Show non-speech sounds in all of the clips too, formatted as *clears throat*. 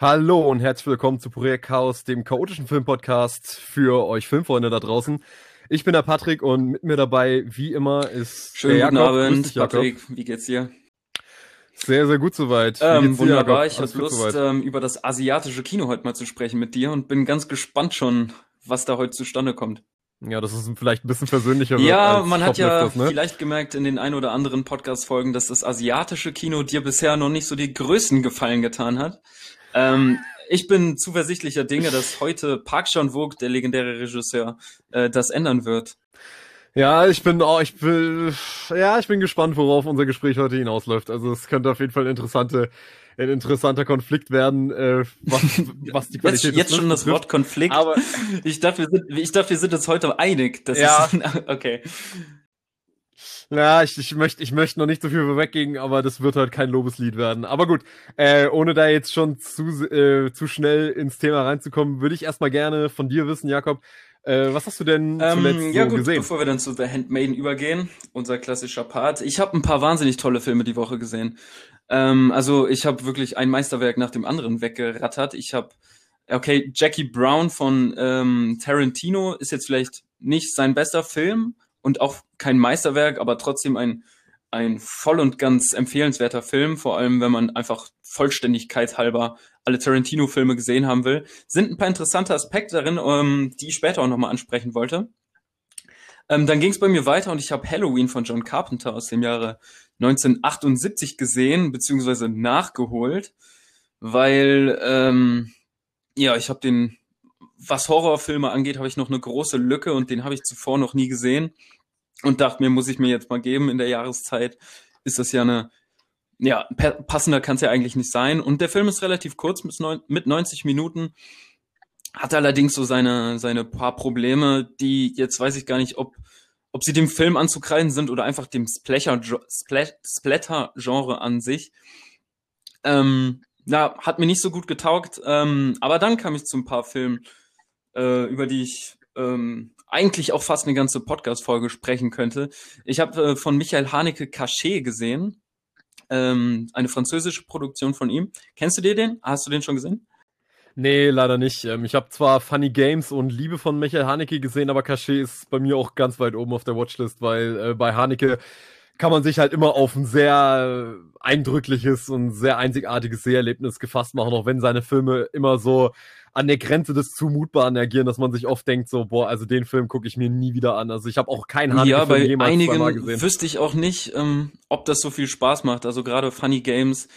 Hallo und herzlich willkommen zu Projekt Chaos, dem chaotischen Filmpodcast für euch Filmfreunde da draußen. Ich bin der Patrick und mit mir dabei, wie immer, ist Schönen der guten Jakob. Abend, dich. Patrick. Wie geht's dir? Sehr, sehr gut soweit. Ähm, wunderbar. Ich habe Lust, ähm, über das asiatische Kino heute mal zu sprechen mit dir und bin ganz gespannt schon, was da heute zustande kommt. Ja, das ist vielleicht ein bisschen persönlicher Ja, man hat ja ne? vielleicht gemerkt in den ein oder anderen Podcast-Folgen, dass das asiatische Kino dir bisher noch nicht so die größten Gefallen getan hat. Ähm, ich bin zuversichtlicher Dinge, dass heute Park Chan-wook, der legendäre Regisseur, äh, das ändern wird. Ja, ich bin auch, ich will, ja, ich bin gespannt, worauf unser Gespräch heute hinausläuft. Also es könnte auf jeden Fall interessante, ein interessanter Konflikt werden, äh, was, *laughs* was die Jetzt, Qualität jetzt des schon das Wort Konflikt. Aber Ich dachte, wir sind, ich dachte, wir sind uns heute einig. Das Ja. ist, *laughs* okay. Ja, ich, ich möchte ich möchte noch nicht so viel vorweggehen, aber das wird halt kein Lobeslied werden. Aber gut, äh, ohne da jetzt schon zu, äh, zu schnell ins Thema reinzukommen, würde ich erstmal gerne von dir wissen, Jakob, äh, was hast du denn zuletzt Ähm, ja so gut, gesehen? bevor wir dann zu The Handmaiden übergehen, unser klassischer Part. Ich habe ein paar wahnsinnig tolle Filme die Woche gesehen. Ähm, also ich habe wirklich ein Meisterwerk nach dem anderen weggerattert. Ich habe, okay, Jackie Brown von ähm, Tarantino ist jetzt vielleicht nicht sein bester Film und auch kein Meisterwerk, aber trotzdem ein ein voll und ganz empfehlenswerter Film, vor allem wenn man einfach Vollständigkeit halber alle Tarantino-Filme gesehen haben will. Sind ein paar interessante Aspekte darin, ähm, die ich später auch nochmal ansprechen wollte. Ähm, dann ging es bei mir weiter und ich habe Halloween von John Carpenter aus dem Jahre 1978 gesehen, beziehungsweise nachgeholt, weil, ähm, ja, ich habe den, was Horrorfilme angeht, habe ich noch eine große Lücke und den habe ich zuvor noch nie gesehen und dachte mir, muss ich mir jetzt mal geben in der Jahreszeit. Ist das ja eine, ja, passender kann es ja eigentlich nicht sein. Und der Film ist relativ kurz mit, neun, mit 90 Minuten. Hat allerdings so seine, seine paar Probleme, die jetzt weiß ich gar nicht, ob, ob sie dem Film anzukreiden sind oder einfach dem Splatter- Splat- Splatter-Genre an sich. Ähm, ja, hat mir nicht so gut getaugt. Ähm, aber dann kam ich zu ein paar Filmen, äh, über die ich ähm, eigentlich auch fast eine ganze Podcast-Folge sprechen könnte. Ich habe äh, von Michael Haneke Cachet gesehen. Ähm, eine französische Produktion von ihm. Kennst du dir den? Hast du den schon gesehen? Nee, leider nicht. Ähm, ich habe zwar Funny Games und Liebe von Michael Haneke gesehen, aber Cachet ist bei mir auch ganz weit oben auf der Watchlist, weil äh, bei Haneke kann man sich halt immer auf ein sehr eindrückliches und sehr einzigartiges Seherlebnis gefasst machen, auch wenn seine Filme immer so an der Grenze des Zumutbaren agieren, dass man sich oft denkt, so, boah, also den Film gucke ich mir nie wieder an. Also ich habe auch keinen ja, Haneke-Film bei jemals einigen gesehen. wüsste ich auch nicht, ähm, ob das so viel Spaß macht. Also gerade Funny Games,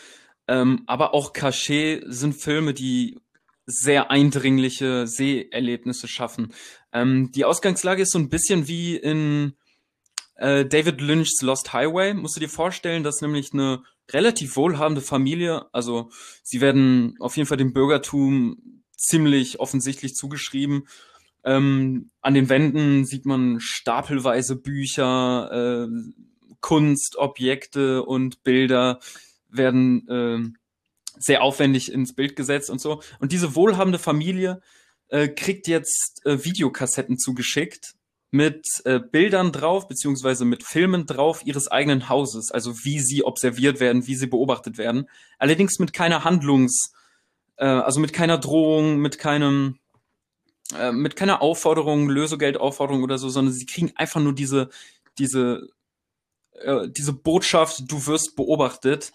ähm, aber auch Cachet sind Filme, die sehr eindringliche Seherlebnisse schaffen. Ähm, die Ausgangslage ist so ein bisschen wie in äh, David Lynch's Lost Highway. Musst du dir vorstellen, dass nämlich eine relativ wohlhabende Familie, also sie werden auf jeden Fall dem Bürgertum ziemlich offensichtlich zugeschrieben. Ähm, an den Wänden sieht man stapelweise Bücher, äh, Kunst, Objekte und Bilder werden ähm, sehr aufwendig ins Bild gesetzt und so. Und diese wohlhabende Familie äh, kriegt jetzt äh, Videokassetten zugeschickt mit äh, Bildern drauf, beziehungsweise mit Filmen drauf ihres eigenen Hauses, also wie sie observiert werden, wie sie beobachtet werden. Allerdings mit keiner Handlungs, äh, also mit keiner Drohung, mit keinem, äh, mit keiner Aufforderung, Lösegeldaufforderung oder so, sondern sie kriegen einfach nur diese, diese, äh, diese Botschaft, du wirst beobachtet.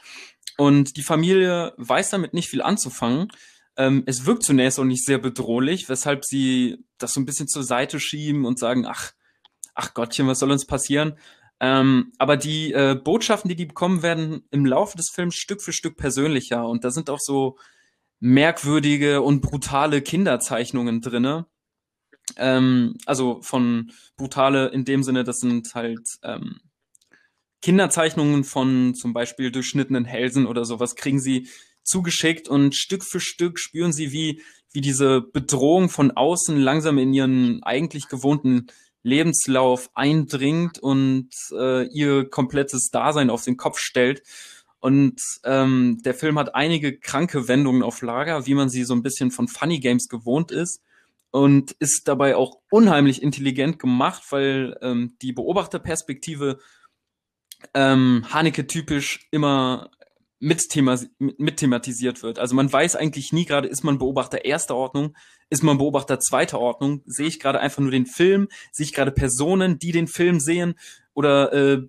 Und die Familie weiß damit nicht viel anzufangen. Ähm, es wirkt zunächst auch nicht sehr bedrohlich, weshalb sie das so ein bisschen zur Seite schieben und sagen, ach, ach Gottchen, was soll uns passieren? Ähm, aber die äh, Botschaften, die die bekommen, werden im Laufe des Films Stück für Stück persönlicher. Und da sind auch so merkwürdige und brutale Kinderzeichnungen drinne. Ähm, also von brutale in dem Sinne, das sind halt ähm, Kinderzeichnungen von zum Beispiel durchschnittenen Hälsen oder sowas kriegen sie zugeschickt und Stück für Stück spüren sie, wie, wie diese Bedrohung von außen langsam in ihren eigentlich gewohnten Lebenslauf eindringt und äh, ihr komplettes Dasein auf den Kopf stellt. Und ähm, der Film hat einige kranke Wendungen auf Lager, wie man sie so ein bisschen von Funny Games gewohnt ist. Und ist dabei auch unheimlich intelligent gemacht, weil ähm, die Beobachterperspektive ähm, Haneke typisch immer mit, thema, mit, wird. Also man weiß eigentlich nie gerade, ist man Beobachter erster Ordnung, ist man Beobachter zweiter Ordnung, sehe ich gerade einfach nur den Film, sehe ich gerade Personen, die den Film sehen oder äh,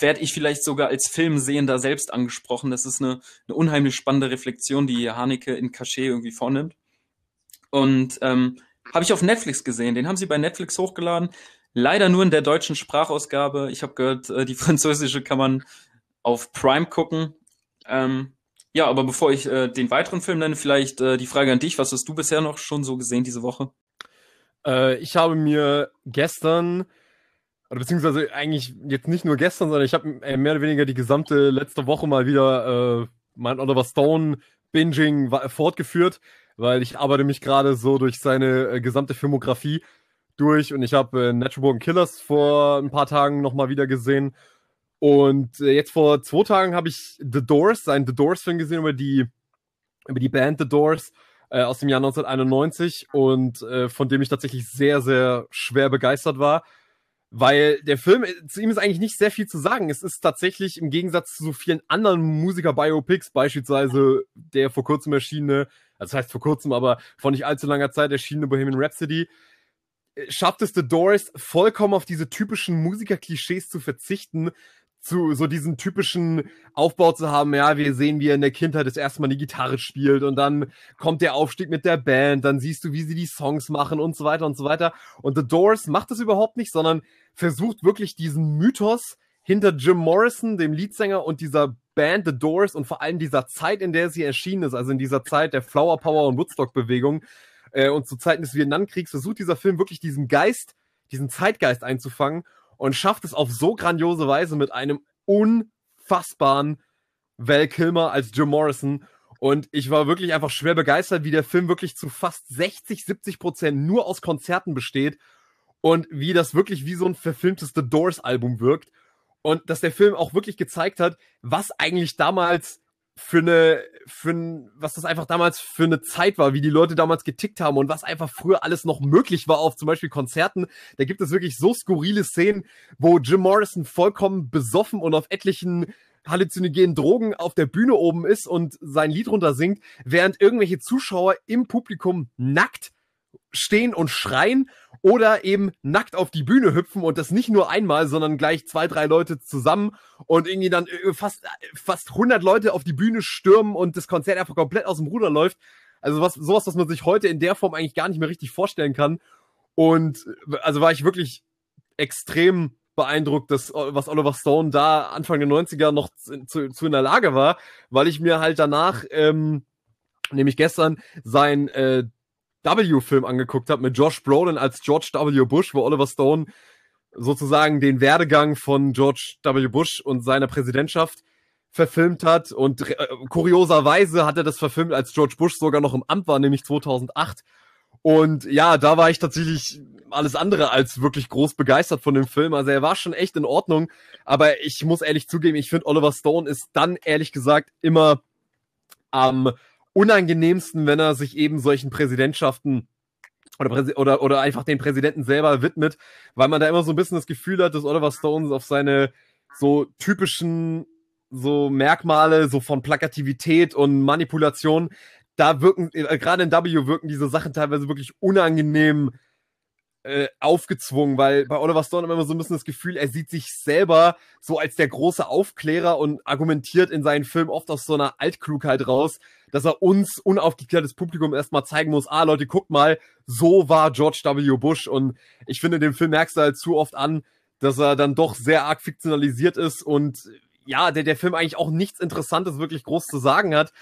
werde ich vielleicht sogar als Filmsehender selbst angesprochen. Das ist eine, eine unheimlich spannende Reflexion, die Haneke in Cachet irgendwie vornimmt. Und ähm, habe ich auf Netflix gesehen. Den haben sie bei Netflix hochgeladen. Leider nur in der deutschen Sprachausgabe. Ich habe gehört, äh, die *laughs* französische kann man auf Prime gucken. Ähm, ja, aber bevor ich äh, den weiteren Film nenne, vielleicht äh, die Frage an dich. Was hast du bisher noch schon so gesehen diese Woche? Äh, ich habe mir gestern, oder beziehungsweise eigentlich jetzt nicht nur gestern, sondern ich habe äh, mehr oder weniger die gesamte letzte Woche mal wieder äh, mein Oliver Stone Binging fortgeführt, weil ich arbeite mich gerade so durch seine äh, gesamte Filmografie durch und ich habe äh, Natural Born Killers vor ein paar Tagen nochmal wieder gesehen und äh, jetzt vor zwei Tagen habe ich The Doors, seinen The Doors-Film gesehen über die, über die Band The Doors äh, aus dem Jahr 1991 und äh, von dem ich tatsächlich sehr, sehr schwer begeistert war. Weil der Film, äh, zu ihm ist eigentlich nicht sehr viel zu sagen. Es ist tatsächlich im Gegensatz zu so vielen anderen Musiker-Biopics, beispielsweise der vor kurzem erschienene, also das heißt vor kurzem, aber vor nicht allzu langer Zeit erschienene Bohemian Rhapsody, äh, schafft es The Doors vollkommen auf diese typischen Musiker-Klischees zu verzichten, zu so diesen typischen Aufbau zu haben, ja, wir sehen, wie er in der Kindheit das erste Mal die Gitarre spielt und dann kommt der Aufstieg mit der Band, dann siehst du, wie sie die Songs machen und so weiter und so weiter. Und The Doors macht das überhaupt nicht, sondern versucht wirklich diesen Mythos hinter Jim Morrison, dem Leadsänger und dieser Band The Doors und vor allem dieser Zeit, in der sie erschienen ist, also in dieser Zeit der Flower Power und Woodstock Bewegung äh, und zu Zeiten des Vietnamkriegs, versucht dieser Film wirklich diesen Geist, diesen Zeitgeist einzufangen und schafft es auf so grandiose Weise mit einem unfassbaren Val Kilmer als Jim Morrison. Und ich war wirklich einfach schwer begeistert, wie der Film wirklich zu fast 60, 70 Prozent nur aus Konzerten besteht und wie das wirklich wie so ein verfilmtes The Doors Album wirkt. Und dass der Film auch wirklich gezeigt hat, was eigentlich damals für eine, für ein, was das einfach damals für eine Zeit war, wie die Leute damals getickt haben und was einfach früher alles noch möglich war auf zum Beispiel Konzerten. Da gibt es wirklich so skurrile Szenen, wo Jim Morrison vollkommen besoffen und auf etlichen halluzinogenen Drogen auf der Bühne oben ist und sein Lied runter singt, während irgendwelche Zuschauer im Publikum nackt stehen und schreien oder eben nackt auf die Bühne hüpfen und das nicht nur einmal, sondern gleich zwei, drei Leute zusammen und irgendwie dann äh, fast, fast 100 Leute auf die Bühne stürmen und das Konzert einfach komplett aus dem Ruder läuft. Also was, sowas, was man sich heute in der Form eigentlich gar nicht mehr richtig vorstellen kann. Und äh, also war ich wirklich extrem beeindruckt, dass, was Oliver Stone da Anfang der 90er noch zu, zu in der Lage war, weil ich mir halt danach, ähm, nämlich gestern, sein äh, W-Film angeguckt habe mit Josh Brolin als George W. Bush, wo Oliver Stone sozusagen den Werdegang von George W. Bush und seiner Präsidentschaft verfilmt hat. Und äh, kurioserweise hat er das verfilmt, als George Bush sogar noch im Amt war, nämlich 2008. Und ja, da war ich tatsächlich alles andere als wirklich groß begeistert von dem Film. Also er war schon echt in Ordnung. Aber ich muss ehrlich zugeben, ich finde Oliver Stone ist dann ehrlich gesagt immer am unangenehmsten, wenn er sich eben solchen Präsidentschaften oder, oder, oder einfach den Präsidenten selber widmet, weil man da immer so ein bisschen das Gefühl hat, dass Oliver Stone auf seine so typischen so Merkmale so von Plakativität und Manipulation, da wirken, äh, gerade in W wirken diese Sachen teilweise wirklich unangenehm äh, aufgezwungen, weil bei Oliver Stone immer so ein bisschen das Gefühl, er sieht sich selber so als der große Aufklärer und argumentiert in seinen Filmen oft aus so einer Altklugheit raus, dass er uns unaufgeklärtes Publikum erstmal zeigen muss, ah Leute, guckt mal, so war George W. Bush und ich finde, dem Film merkst du halt zu oft an, dass er dann doch sehr arg fiktionalisiert ist und ja, der, der Film eigentlich auch nichts Interessantes wirklich groß zu sagen hat,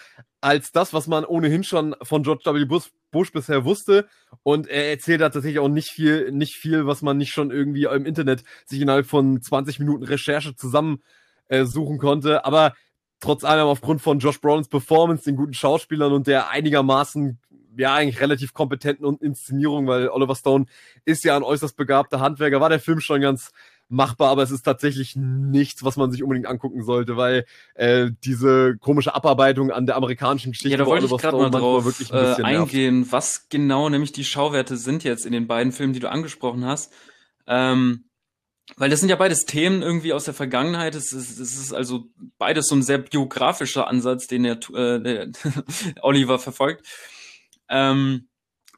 als das, was man ohnehin schon von George W. Bush, Bush bisher wusste. Und er erzählt da tatsächlich auch nicht viel, nicht viel, was man nicht schon irgendwie im Internet sich innerhalb von 20 Minuten Recherche zusammen äh, konnte. Aber trotz allem aufgrund von Josh Brolins Performance, den guten Schauspielern und der einigermaßen ja eigentlich relativ kompetenten Inszenierung, weil Oliver Stone ist ja ein äußerst begabter Handwerker, war der Film schon ganz machbar, aber es ist tatsächlich nichts, was man sich unbedingt angucken sollte, weil äh, diese komische Abarbeitung an der amerikanischen Geschichte ja, da wollte ich gerade mal drauf wirklich ein äh, eingehen, nervt. was genau nämlich die Schauwerte sind jetzt in den beiden Filmen, die du angesprochen hast. Ähm, weil das sind ja beides Themen irgendwie aus der Vergangenheit. Es ist, es ist also beides so ein sehr biografischer Ansatz, den der, äh, der *laughs* Oliver verfolgt. Ähm,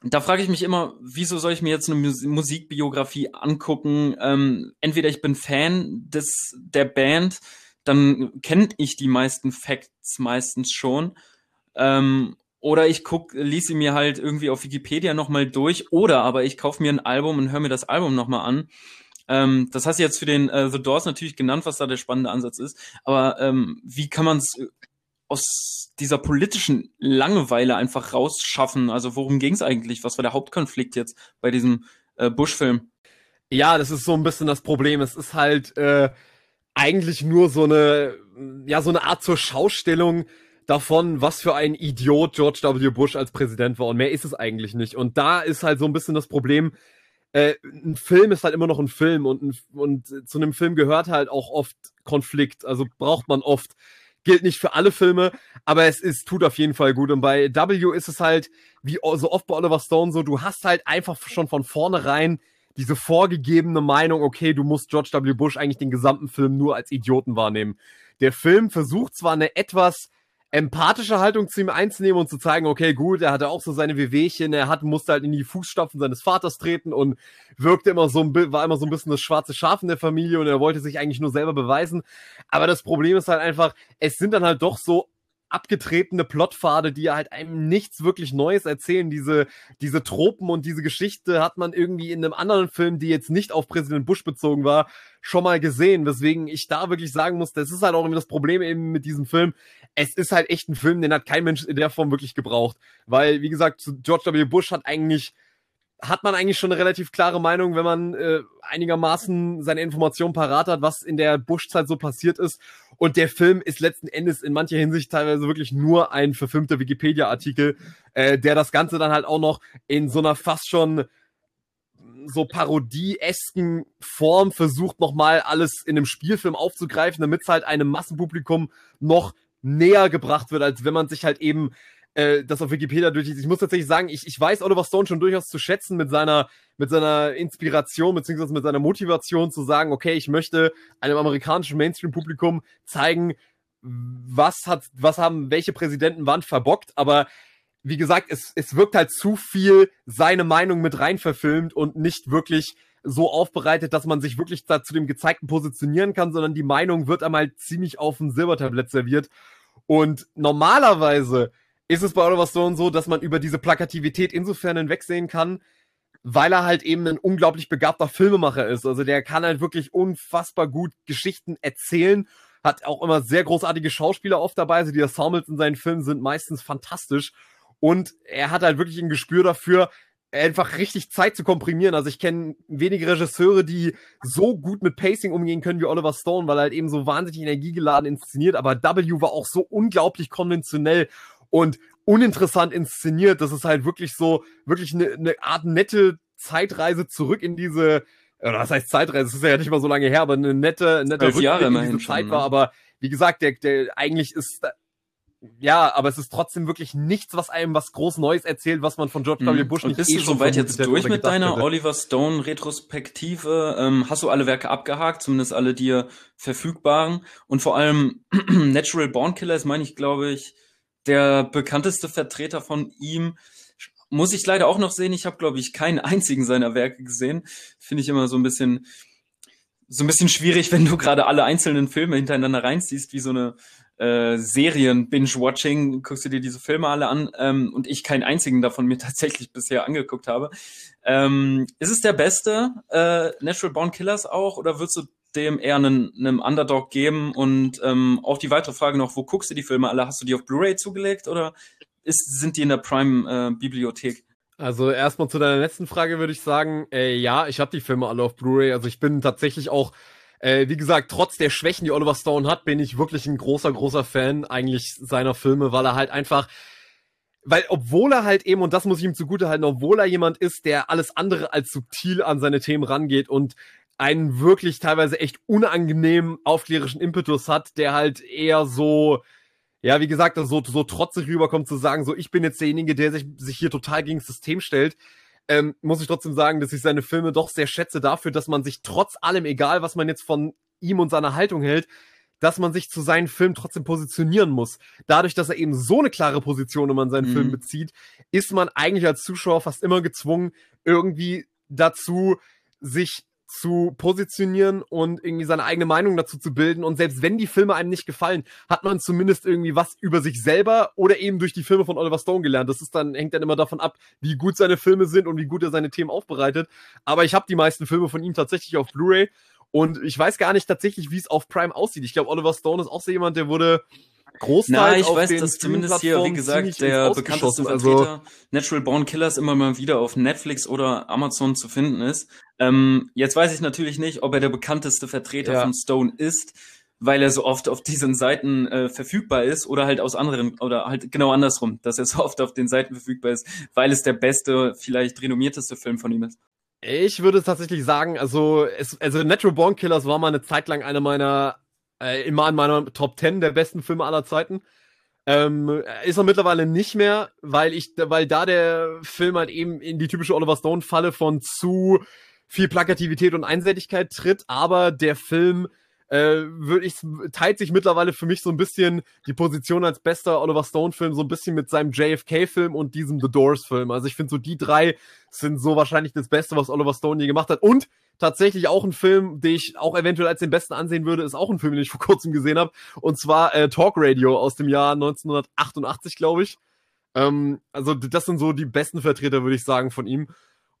da frage ich mich immer, wieso soll ich mir jetzt eine Musikbiografie angucken? Ähm, entweder ich bin Fan des der Band, dann kenne ich die meisten Facts meistens schon. Ähm, oder ich guck, lies sie mir halt irgendwie auf Wikipedia nochmal durch. Oder aber ich kaufe mir ein Album und höre mir das Album nochmal an. Ähm, das hast du jetzt für den äh, The Doors natürlich genannt, was da der spannende Ansatz ist. Aber ähm, wie kann man es äh, aus dieser politischen Langeweile einfach rausschaffen? Also worum ging es eigentlich? Was war der Hauptkonflikt jetzt bei diesem äh, Bush-Film? Ja, das ist so ein bisschen das Problem. Es ist halt äh, eigentlich nur so eine, ja, so eine Art zur Schaustellung davon, was für ein Idiot George W. Bush als Präsident war. Und mehr ist es eigentlich nicht. Und da ist halt so ein bisschen das Problem, äh, ein Film ist halt immer noch ein Film und, ein, und zu einem Film gehört halt auch oft Konflikt. Also braucht man oft. Gilt nicht für alle Filme, aber es ist, tut auf jeden Fall gut. Und bei W ist es halt, wie so oft bei Oliver Stone so, du hast halt einfach schon von vornherein diese vorgegebene Meinung, okay, du musst George W. Bush eigentlich den gesamten Film nur als Idioten wahrnehmen. Der Film versucht zwar eine etwas empathische Haltung zu ihm einzunehmen und zu zeigen, okay, gut, er hatte auch so seine Wehwehchen, er hat, musste halt in die Fußstapfen seines Vaters treten und wirkte immer so ein, war immer so ein bisschen das schwarze Schaf in der Familie und er wollte sich eigentlich nur selber beweisen. Aber das Problem ist halt einfach, es sind dann halt doch so abgetretene Plotpfade, die halt einem nichts wirklich Neues erzählen. Diese, diese Tropen und diese Geschichte hat man irgendwie in einem anderen Film, die jetzt nicht auf Präsident Bush bezogen war, schon mal gesehen. Weswegen ich da wirklich sagen muss, das ist halt auch irgendwie das Problem eben mit diesem Film. Es ist halt echt ein Film, den hat kein Mensch in der Form wirklich gebraucht. Weil, wie gesagt, George W. Bush hat eigentlich hat man eigentlich schon eine relativ klare Meinung, wenn man äh, einigermaßen seine Informationen parat hat, was in der Bush-Zeit so passiert ist. Und der Film ist letzten Endes in mancher Hinsicht teilweise wirklich nur ein verfilmter Wikipedia-Artikel, äh, der das Ganze dann halt auch noch in so einer fast schon so parodie-esken Form versucht, nochmal alles in einem Spielfilm aufzugreifen, damit es halt einem Massenpublikum noch näher gebracht wird, als wenn man sich halt eben äh, das auf Wikipedia durchliest. Ich muss tatsächlich sagen, ich, ich weiß Oliver Stone schon durchaus zu schätzen mit seiner, mit seiner Inspiration beziehungsweise mit seiner Motivation zu sagen, okay, ich möchte einem amerikanischen Mainstream-Publikum zeigen, was hat, was haben welche Präsidenten wann verbockt, aber wie gesagt, es, es wirkt halt zu viel seine Meinung mit rein verfilmt und nicht wirklich so aufbereitet, dass man sich wirklich da zu dem Gezeigten positionieren kann, sondern die Meinung wird einmal ziemlich auf dem Silbertablett serviert. Und normalerweise ist es bei Oliver Stone so, dass man über diese Plakativität insofern hinwegsehen kann, weil er halt eben ein unglaublich begabter Filmemacher ist. Also der kann halt wirklich unfassbar gut Geschichten erzählen, hat auch immer sehr großartige Schauspieler oft dabei. Also die Ensembles in seinen Filmen sind meistens fantastisch. Und er hat halt wirklich ein Gespür dafür, einfach richtig Zeit zu komprimieren. Also ich kenne wenige Regisseure, die so gut mit Pacing umgehen können wie Oliver Stone, weil er halt eben so wahnsinnig energiegeladen inszeniert. Aber W war auch so unglaublich konventionell und uninteressant inszeniert. Das ist halt wirklich so, wirklich eine, eine Art nette Zeitreise zurück in diese, oder was heißt Zeitreise? Das ist ja nicht mal so lange her, aber eine nette, nette Rückblick Jahre in diese Zeit schon, war. Ne? Aber wie gesagt, der, der eigentlich ist, ja, aber es ist trotzdem wirklich nichts, was einem was groß Neues erzählt, was man von George W. Mhm. Bush Und nicht bist eh du soweit jetzt durch mit deiner hätte. Oliver Stone Retrospektive? Ähm, hast du alle Werke abgehakt, zumindest alle dir verfügbaren? Und vor allem *clears throat* Natural Born Killer ist, meine ich, glaube ich, der bekannteste Vertreter von ihm. Muss ich leider auch noch sehen. Ich habe, glaube ich, keinen einzigen seiner Werke gesehen. Finde ich immer so ein bisschen, so ein bisschen schwierig, wenn du gerade alle einzelnen Filme hintereinander reinziehst, wie so eine äh, Serien-Binge-Watching, guckst du dir diese Filme alle an ähm, und ich keinen einzigen davon mir *laughs* tatsächlich bisher angeguckt habe. Ähm, ist es der beste äh, Natural Born Killers auch oder würdest du dem eher einen, einen Underdog geben? Und ähm, auch die weitere Frage noch, wo guckst du die Filme alle? Hast du die auf Blu-ray zugelegt oder ist, sind die in der Prime-Bibliothek? Äh, also erstmal zu deiner letzten Frage würde ich sagen, äh, ja, ich habe die Filme alle auf Blu-ray. Also ich bin tatsächlich auch, äh, wie gesagt, trotz der Schwächen, die Oliver Stone hat, bin ich wirklich ein großer, großer Fan eigentlich seiner Filme, weil er halt einfach, weil obwohl er halt eben, und das muss ich ihm zugute halten, obwohl er jemand ist, der alles andere als subtil an seine Themen rangeht und einen wirklich teilweise echt unangenehmen aufklärischen Impetus hat, der halt eher so, ja, wie gesagt, so, so trotzig rüberkommt zu sagen, so ich bin jetzt derjenige, der sich, sich hier total gegen das System stellt. ähm, muss ich trotzdem sagen, dass ich seine Filme doch sehr schätze dafür, dass man sich trotz allem, egal was man jetzt von ihm und seiner Haltung hält, dass man sich zu seinen Filmen trotzdem positionieren muss. Dadurch, dass er eben so eine klare Position immer in seinen mhm. Film bezieht, ist man eigentlich als Zuschauer fast immer gezwungen, irgendwie dazu, sich zu positionieren und irgendwie seine eigene Meinung dazu zu bilden. Und selbst wenn die Filme einem nicht gefallen, hat man zumindest irgendwie was über sich selber oder eben durch die Filme von Oliver Stone gelernt. Das ist dann, hängt dann immer davon ab, wie gut seine Filme sind und wie gut er seine Themen aufbereitet. Aber ich habe die meisten Filme von ihm tatsächlich auf Blu-ray und ich weiß gar nicht tatsächlich, wie es auf Prime aussieht. Ich glaube, Oliver Stone ist auch so jemand, der wurde Großteil Na, ich weiß, dass zumindest hier, wie gesagt, der bekannteste Vertreter also, Natural Born Killers immer mal wieder auf Netflix oder Amazon zu finden ist. Ähm, jetzt weiß ich natürlich nicht, ob er der bekannteste Vertreter ja. von Stone ist, weil er so oft auf diesen Seiten äh, verfügbar ist oder halt aus anderen oder halt genau andersrum, dass er so oft auf den Seiten verfügbar ist, weil es der beste, vielleicht renommierteste Film von ihm ist. Ich würde tatsächlich sagen, also, es, also Natural Born Killers war mal eine Zeit lang einer meiner, äh, immer in meiner Top 10 der besten Filme aller Zeiten. Ähm, ist er mittlerweile nicht mehr, weil ich, weil da der Film halt eben in die typische Oliver Stone Falle von zu viel Plakativität und Einseitigkeit tritt, aber der Film äh, würde ich teilt sich mittlerweile für mich so ein bisschen die Position als bester Oliver Stone Film so ein bisschen mit seinem JFK Film und diesem The Doors Film. Also ich finde so die drei sind so wahrscheinlich das Beste, was Oliver Stone je gemacht hat und tatsächlich auch ein Film, den ich auch eventuell als den besten ansehen würde, ist auch ein Film, den ich vor kurzem gesehen habe und zwar äh, Talk Radio aus dem Jahr 1988, glaube ich. Ähm, also das sind so die besten Vertreter, würde ich sagen, von ihm.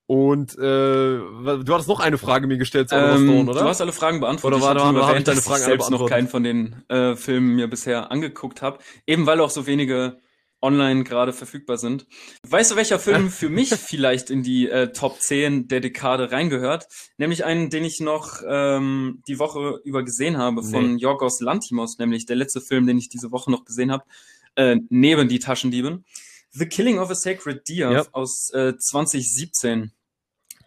Und äh, du hattest noch eine Frage mir gestellt zu ähm, Stone, oder? Du hast alle Fragen beantwortet. Oder war, ich war, erwähnt, deine Fragen ich selbst noch keinen von den äh, Filmen mir bisher angeguckt habe. Eben weil auch so wenige online gerade verfügbar sind. Weißt du, welcher Film *laughs* für mich vielleicht in die äh, Top 10 der Dekade reingehört? Nämlich einen, den ich noch ähm, die Woche über gesehen habe von nee. Yorgos Lantimos, nämlich der letzte Film, den ich diese Woche noch gesehen habe, äh, neben Die Taschendieben. The Killing of a Sacred Deer ja. aus äh, 2017.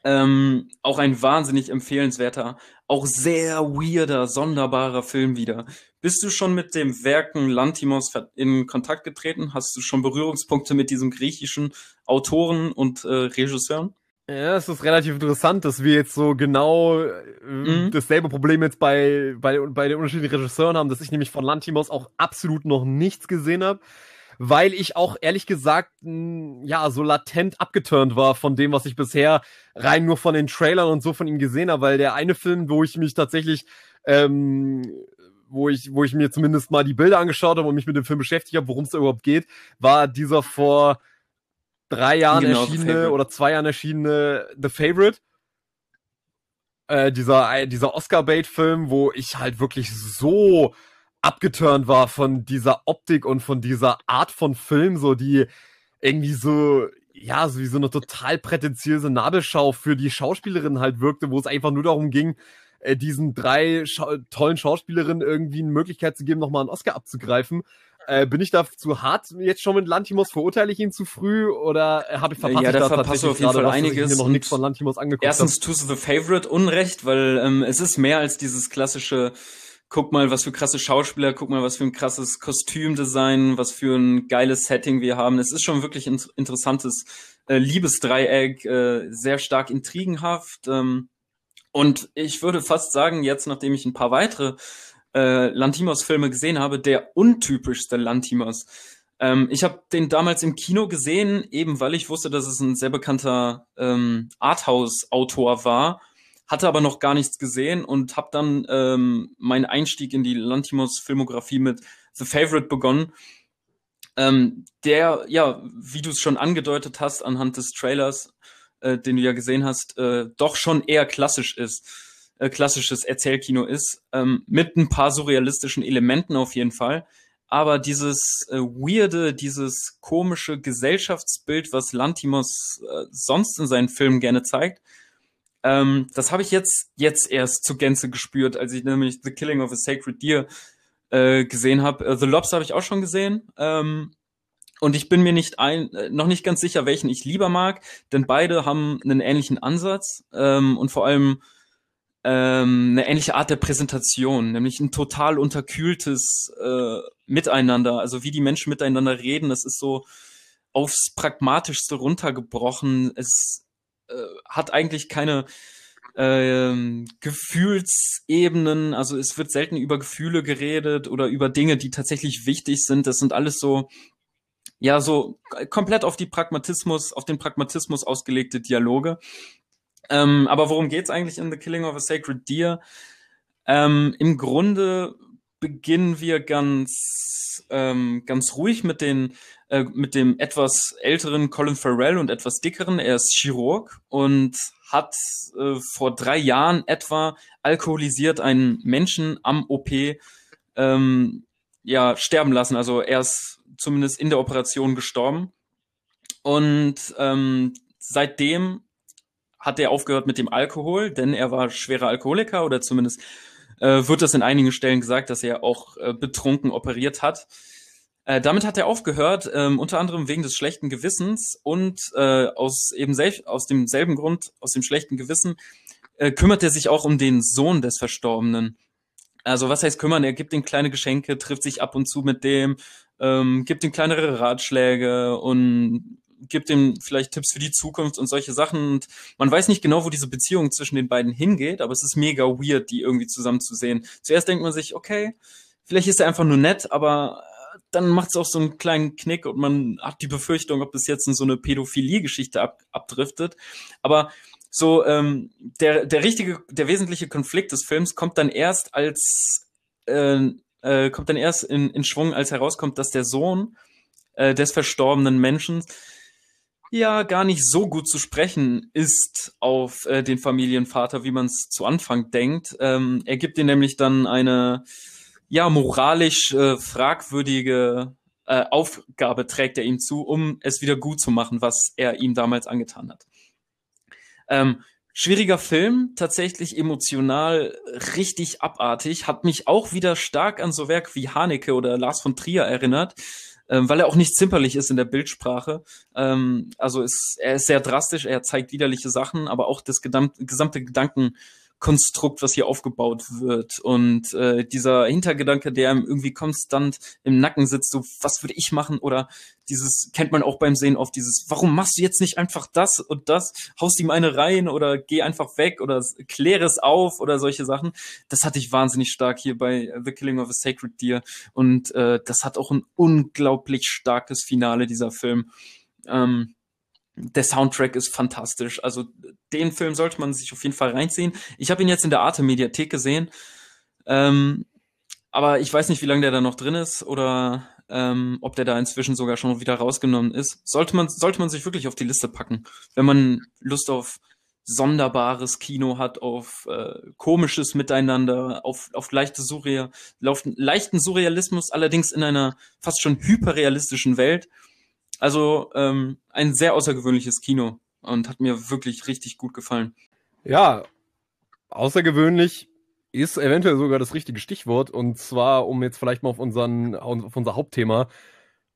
Ähm, auch ein wahnsinnig empfehlenswerter, auch sehr weirder, sonderbarer Film wieder. Bist du schon mit dem Werken Lantimos in Kontakt getreten? Hast du schon Berührungspunkte mit diesem griechischen Autoren und äh, Regisseuren? Ja, es ist relativ interessant, dass wir jetzt so genau äh, mhm. dasselbe Problem jetzt bei, bei, bei den unterschiedlichen Regisseuren haben, dass ich nämlich von Lantimos auch absolut noch nichts gesehen habe weil ich auch ehrlich gesagt, ja, so latent abgeturnt war von dem, was ich bisher rein nur von den Trailern und so von ihm gesehen habe, weil der eine Film, wo ich mich tatsächlich, ähm, wo ich, wo ich mir zumindest mal die Bilder angeschaut habe und mich mit dem Film beschäftigt habe, worum es da überhaupt geht, war dieser vor drei Jahren genau, erschienene oder zwei Jahren erschienene The Favorite. Äh, dieser, dieser Oscar-Bait-Film, wo ich halt wirklich so abgeturnt war von dieser Optik und von dieser Art von Film, so die irgendwie so, ja, so wie so eine total prätentiöse Nabelschau für die Schauspielerin halt wirkte, wo es einfach nur darum ging, äh, diesen drei Scha tollen Schauspielerinnen irgendwie eine Möglichkeit zu geben, nochmal einen Oscar abzugreifen. Äh, bin ich da zu hart jetzt schon mit Lantimos? Verurteile ich ihn zu früh oder habe ich verpasst? Ja, da, verpasst du auf jeden Fall einiges. Ich noch nichts von Lantimos angeguckt Erstens hab. tust du The Favorite Unrecht, weil ähm, es ist mehr als dieses klassische guck mal, was für krasse Schauspieler, guck mal, was für ein krasses Kostümdesign, was für ein geiles Setting wir haben. Es ist schon wirklich ein interessantes äh, Liebesdreieck, äh, sehr stark intrigenhaft. Ähm, und ich würde fast sagen, jetzt, nachdem ich ein paar weitere äh, Lantimos-Filme gesehen habe, der untypischste Lantimos. Ähm, ich habe den damals im Kino gesehen, eben weil ich wusste, dass es ein sehr bekannter ähm, Arthouse-Autor war hatte aber noch gar nichts gesehen und habe dann ähm, meinen Einstieg in die Lantimos Filmografie mit The Favorite begonnen. Ähm, der, ja, wie du es schon angedeutet hast, anhand des Trailers, äh, den du ja gesehen hast, äh, doch schon eher klassisch ist, äh, klassisches Erzählkino ist, ähm, mit ein paar surrealistischen Elementen auf jeden Fall. Aber dieses äh, weirde, dieses komische Gesellschaftsbild, was Lantimos äh, sonst in seinen Filmen gerne zeigt, ähm, das habe ich jetzt, jetzt erst zur Gänze gespürt, als ich nämlich The Killing of a Sacred Deer äh, gesehen habe. Äh, The Lobster habe ich auch schon gesehen. Ähm, und ich bin mir nicht ein, äh, noch nicht ganz sicher, welchen ich lieber mag, denn beide haben einen ähnlichen Ansatz ähm, und vor allem ähm, eine ähnliche Art der Präsentation, nämlich ein total unterkühltes äh, Miteinander, also wie die Menschen miteinander reden, das ist so aufs Pragmatischste runtergebrochen. Es äh, hat eigentlich keine ähm, Gefühlsebenen, also es wird selten über Gefühle geredet oder über Dinge, die tatsächlich wichtig sind. Das sind alles so, ja, so komplett auf die Pragmatismus, auf den Pragmatismus ausgelegte Dialoge. Ähm, aber worum geht's eigentlich in The Killing of a Sacred Deer? Ähm, Im Grunde beginnen wir ganz, ähm, ganz ruhig mit den, äh, mit dem etwas älteren Colin Farrell und etwas dickeren. Er ist Chirurg und hat äh, vor drei Jahren etwa alkoholisiert einen Menschen am OP ähm, ja sterben lassen. Also er ist zumindest in der Operation gestorben. Und ähm, seitdem hat er aufgehört mit dem Alkohol, denn er war schwerer Alkoholiker oder zumindest äh, wird das in einigen Stellen gesagt, dass er auch äh, betrunken operiert hat. Äh, damit hat er aufgehört, ähm, unter anderem wegen des schlechten Gewissens und äh, aus eben selbst aus demselben Grund, aus dem schlechten Gewissen, äh, kümmert er sich auch um den Sohn des Verstorbenen. Also was heißt kümmern? Er gibt ihm kleine Geschenke, trifft sich ab und zu mit dem, ähm, gibt ihm kleinere Ratschläge und gibt ihm vielleicht Tipps für die Zukunft und solche Sachen. Und man weiß nicht genau, wo diese Beziehung zwischen den beiden hingeht, aber es ist mega weird, die irgendwie zusammen zu sehen. Zuerst denkt man sich, okay, vielleicht ist er einfach nur nett, aber dann macht es auch so einen kleinen Knick und man hat die Befürchtung, ob das jetzt in so eine Pädophilie-Geschichte ab, abdriftet. Aber so ähm, der der richtige, der wesentliche Konflikt des Films kommt dann erst als äh, äh, kommt dann erst in, in Schwung, als herauskommt, dass der Sohn äh, des verstorbenen Menschen ja gar nicht so gut zu sprechen ist auf äh, den Familienvater, wie man es zu Anfang denkt. Ähm, er gibt ihm nämlich dann eine ja moralisch äh, fragwürdige äh, Aufgabe trägt er ihm zu, um es wieder gut zu machen, was er ihm damals angetan hat. Ähm, schwieriger Film, tatsächlich emotional richtig abartig, hat mich auch wieder stark an so Werk wie Haneke oder Lars von Trier erinnert, ähm, weil er auch nicht zimperlich ist in der Bildsprache. Ähm, also ist, er ist sehr drastisch, er zeigt widerliche Sachen, aber auch das gesamte Gedanken Konstrukt, was hier aufgebaut wird. Und äh, dieser Hintergedanke, der ihm irgendwie konstant im Nacken sitzt, so, was würde ich machen? Oder dieses, kennt man auch beim Sehen oft, dieses, warum machst du jetzt nicht einfach das und das? Haust ihm eine rein oder geh einfach weg oder kläre es auf oder solche Sachen. Das hatte ich wahnsinnig stark hier bei The Killing of a Sacred Deer. Und äh, das hat auch ein unglaublich starkes Finale, dieser Film. Ähm, der Soundtrack ist fantastisch. Also den Film sollte man sich auf jeden Fall reinziehen. Ich habe ihn jetzt in der Arte Mediathek gesehen. Ähm, aber ich weiß nicht, wie lange der da noch drin ist oder ähm, ob der da inzwischen sogar schon wieder rausgenommen ist. Sollte man, sollte man sich wirklich auf die Liste packen, wenn man Lust auf sonderbares Kino hat, auf äh, komisches Miteinander, auf, auf leichte Surreal, auf leichten Surrealismus, allerdings in einer fast schon hyperrealistischen Welt. Also ähm, ein sehr außergewöhnliches Kino und hat mir wirklich richtig gut gefallen. Ja, außergewöhnlich ist eventuell sogar das richtige Stichwort und zwar, um jetzt vielleicht mal auf, unseren, auf unser Hauptthema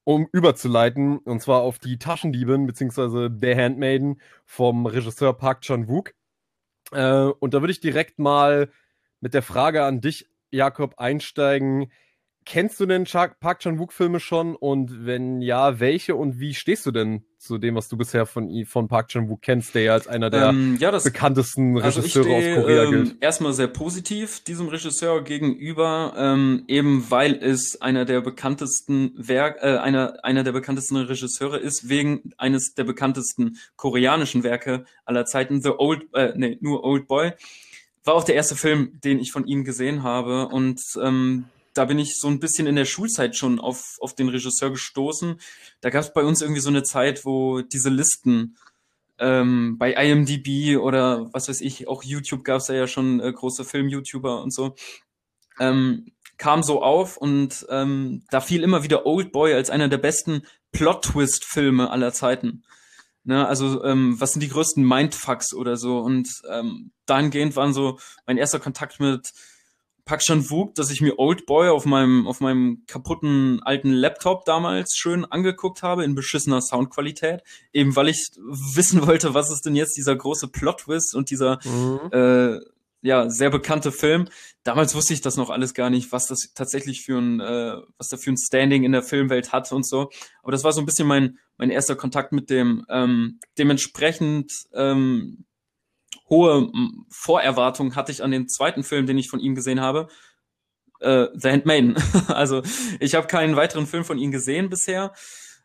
um überzuleiten, und zwar auf die Taschendieben bzw. The Handmaiden vom Regisseur Park Chan-wook. Äh, und da würde ich direkt mal mit der Frage an dich, Jakob, einsteigen. Kennst du denn Park Chan-wook-Filme schon? Und wenn ja, welche und wie stehst du denn zu dem, was du bisher von, von Park Chan-wook kennst, der ja als einer der ähm, ja, das, bekanntesten also Regisseure also stehe, aus Korea ähm, gilt? Erstmal sehr positiv diesem Regisseur gegenüber, ähm, eben weil es einer der bekanntesten Werk, äh, einer, einer der bekanntesten Regisseure ist, wegen eines der bekanntesten koreanischen Werke aller Zeiten, The Old, äh, nee, nur Old Boy. War auch der erste Film, den ich von ihm gesehen habe und ähm, da bin ich so ein bisschen in der Schulzeit schon auf, auf den Regisseur gestoßen. Da gab es bei uns irgendwie so eine Zeit, wo diese Listen ähm, bei IMDb oder was weiß ich, auch YouTube gab es ja schon äh, große Film-YouTuber und so, ähm, kam so auf und ähm, da fiel immer wieder Old Boy als einer der besten Plot-Twist-Filme aller Zeiten. Ne, also ähm, was sind die größten Mindfucks oder so? Und ähm, dahingehend waren so mein erster Kontakt mit Park Chan-wook, dass ich mir Old Boy auf meinem, auf meinem kaputten alten Laptop damals schön angeguckt habe in beschissener Soundqualität, eben weil ich wissen wollte, was ist denn jetzt dieser große Plot-Twist und dieser, mhm. äh, ja, sehr bekannte Film. Damals wusste ich das noch alles gar nicht, was das tatsächlich für ein, äh, was da für ein Standing in der Filmwelt hat und so. Aber das war so ein bisschen mein, mein erster Kontakt mit dem. Ähm, dementsprechend ähm, hohe Vorerwartungen hatte ich an den zweiten Film, den ich von ihm gesehen habe. Äh, The Handmaiden. *laughs* also ich habe keinen weiteren Film von ihm gesehen bisher.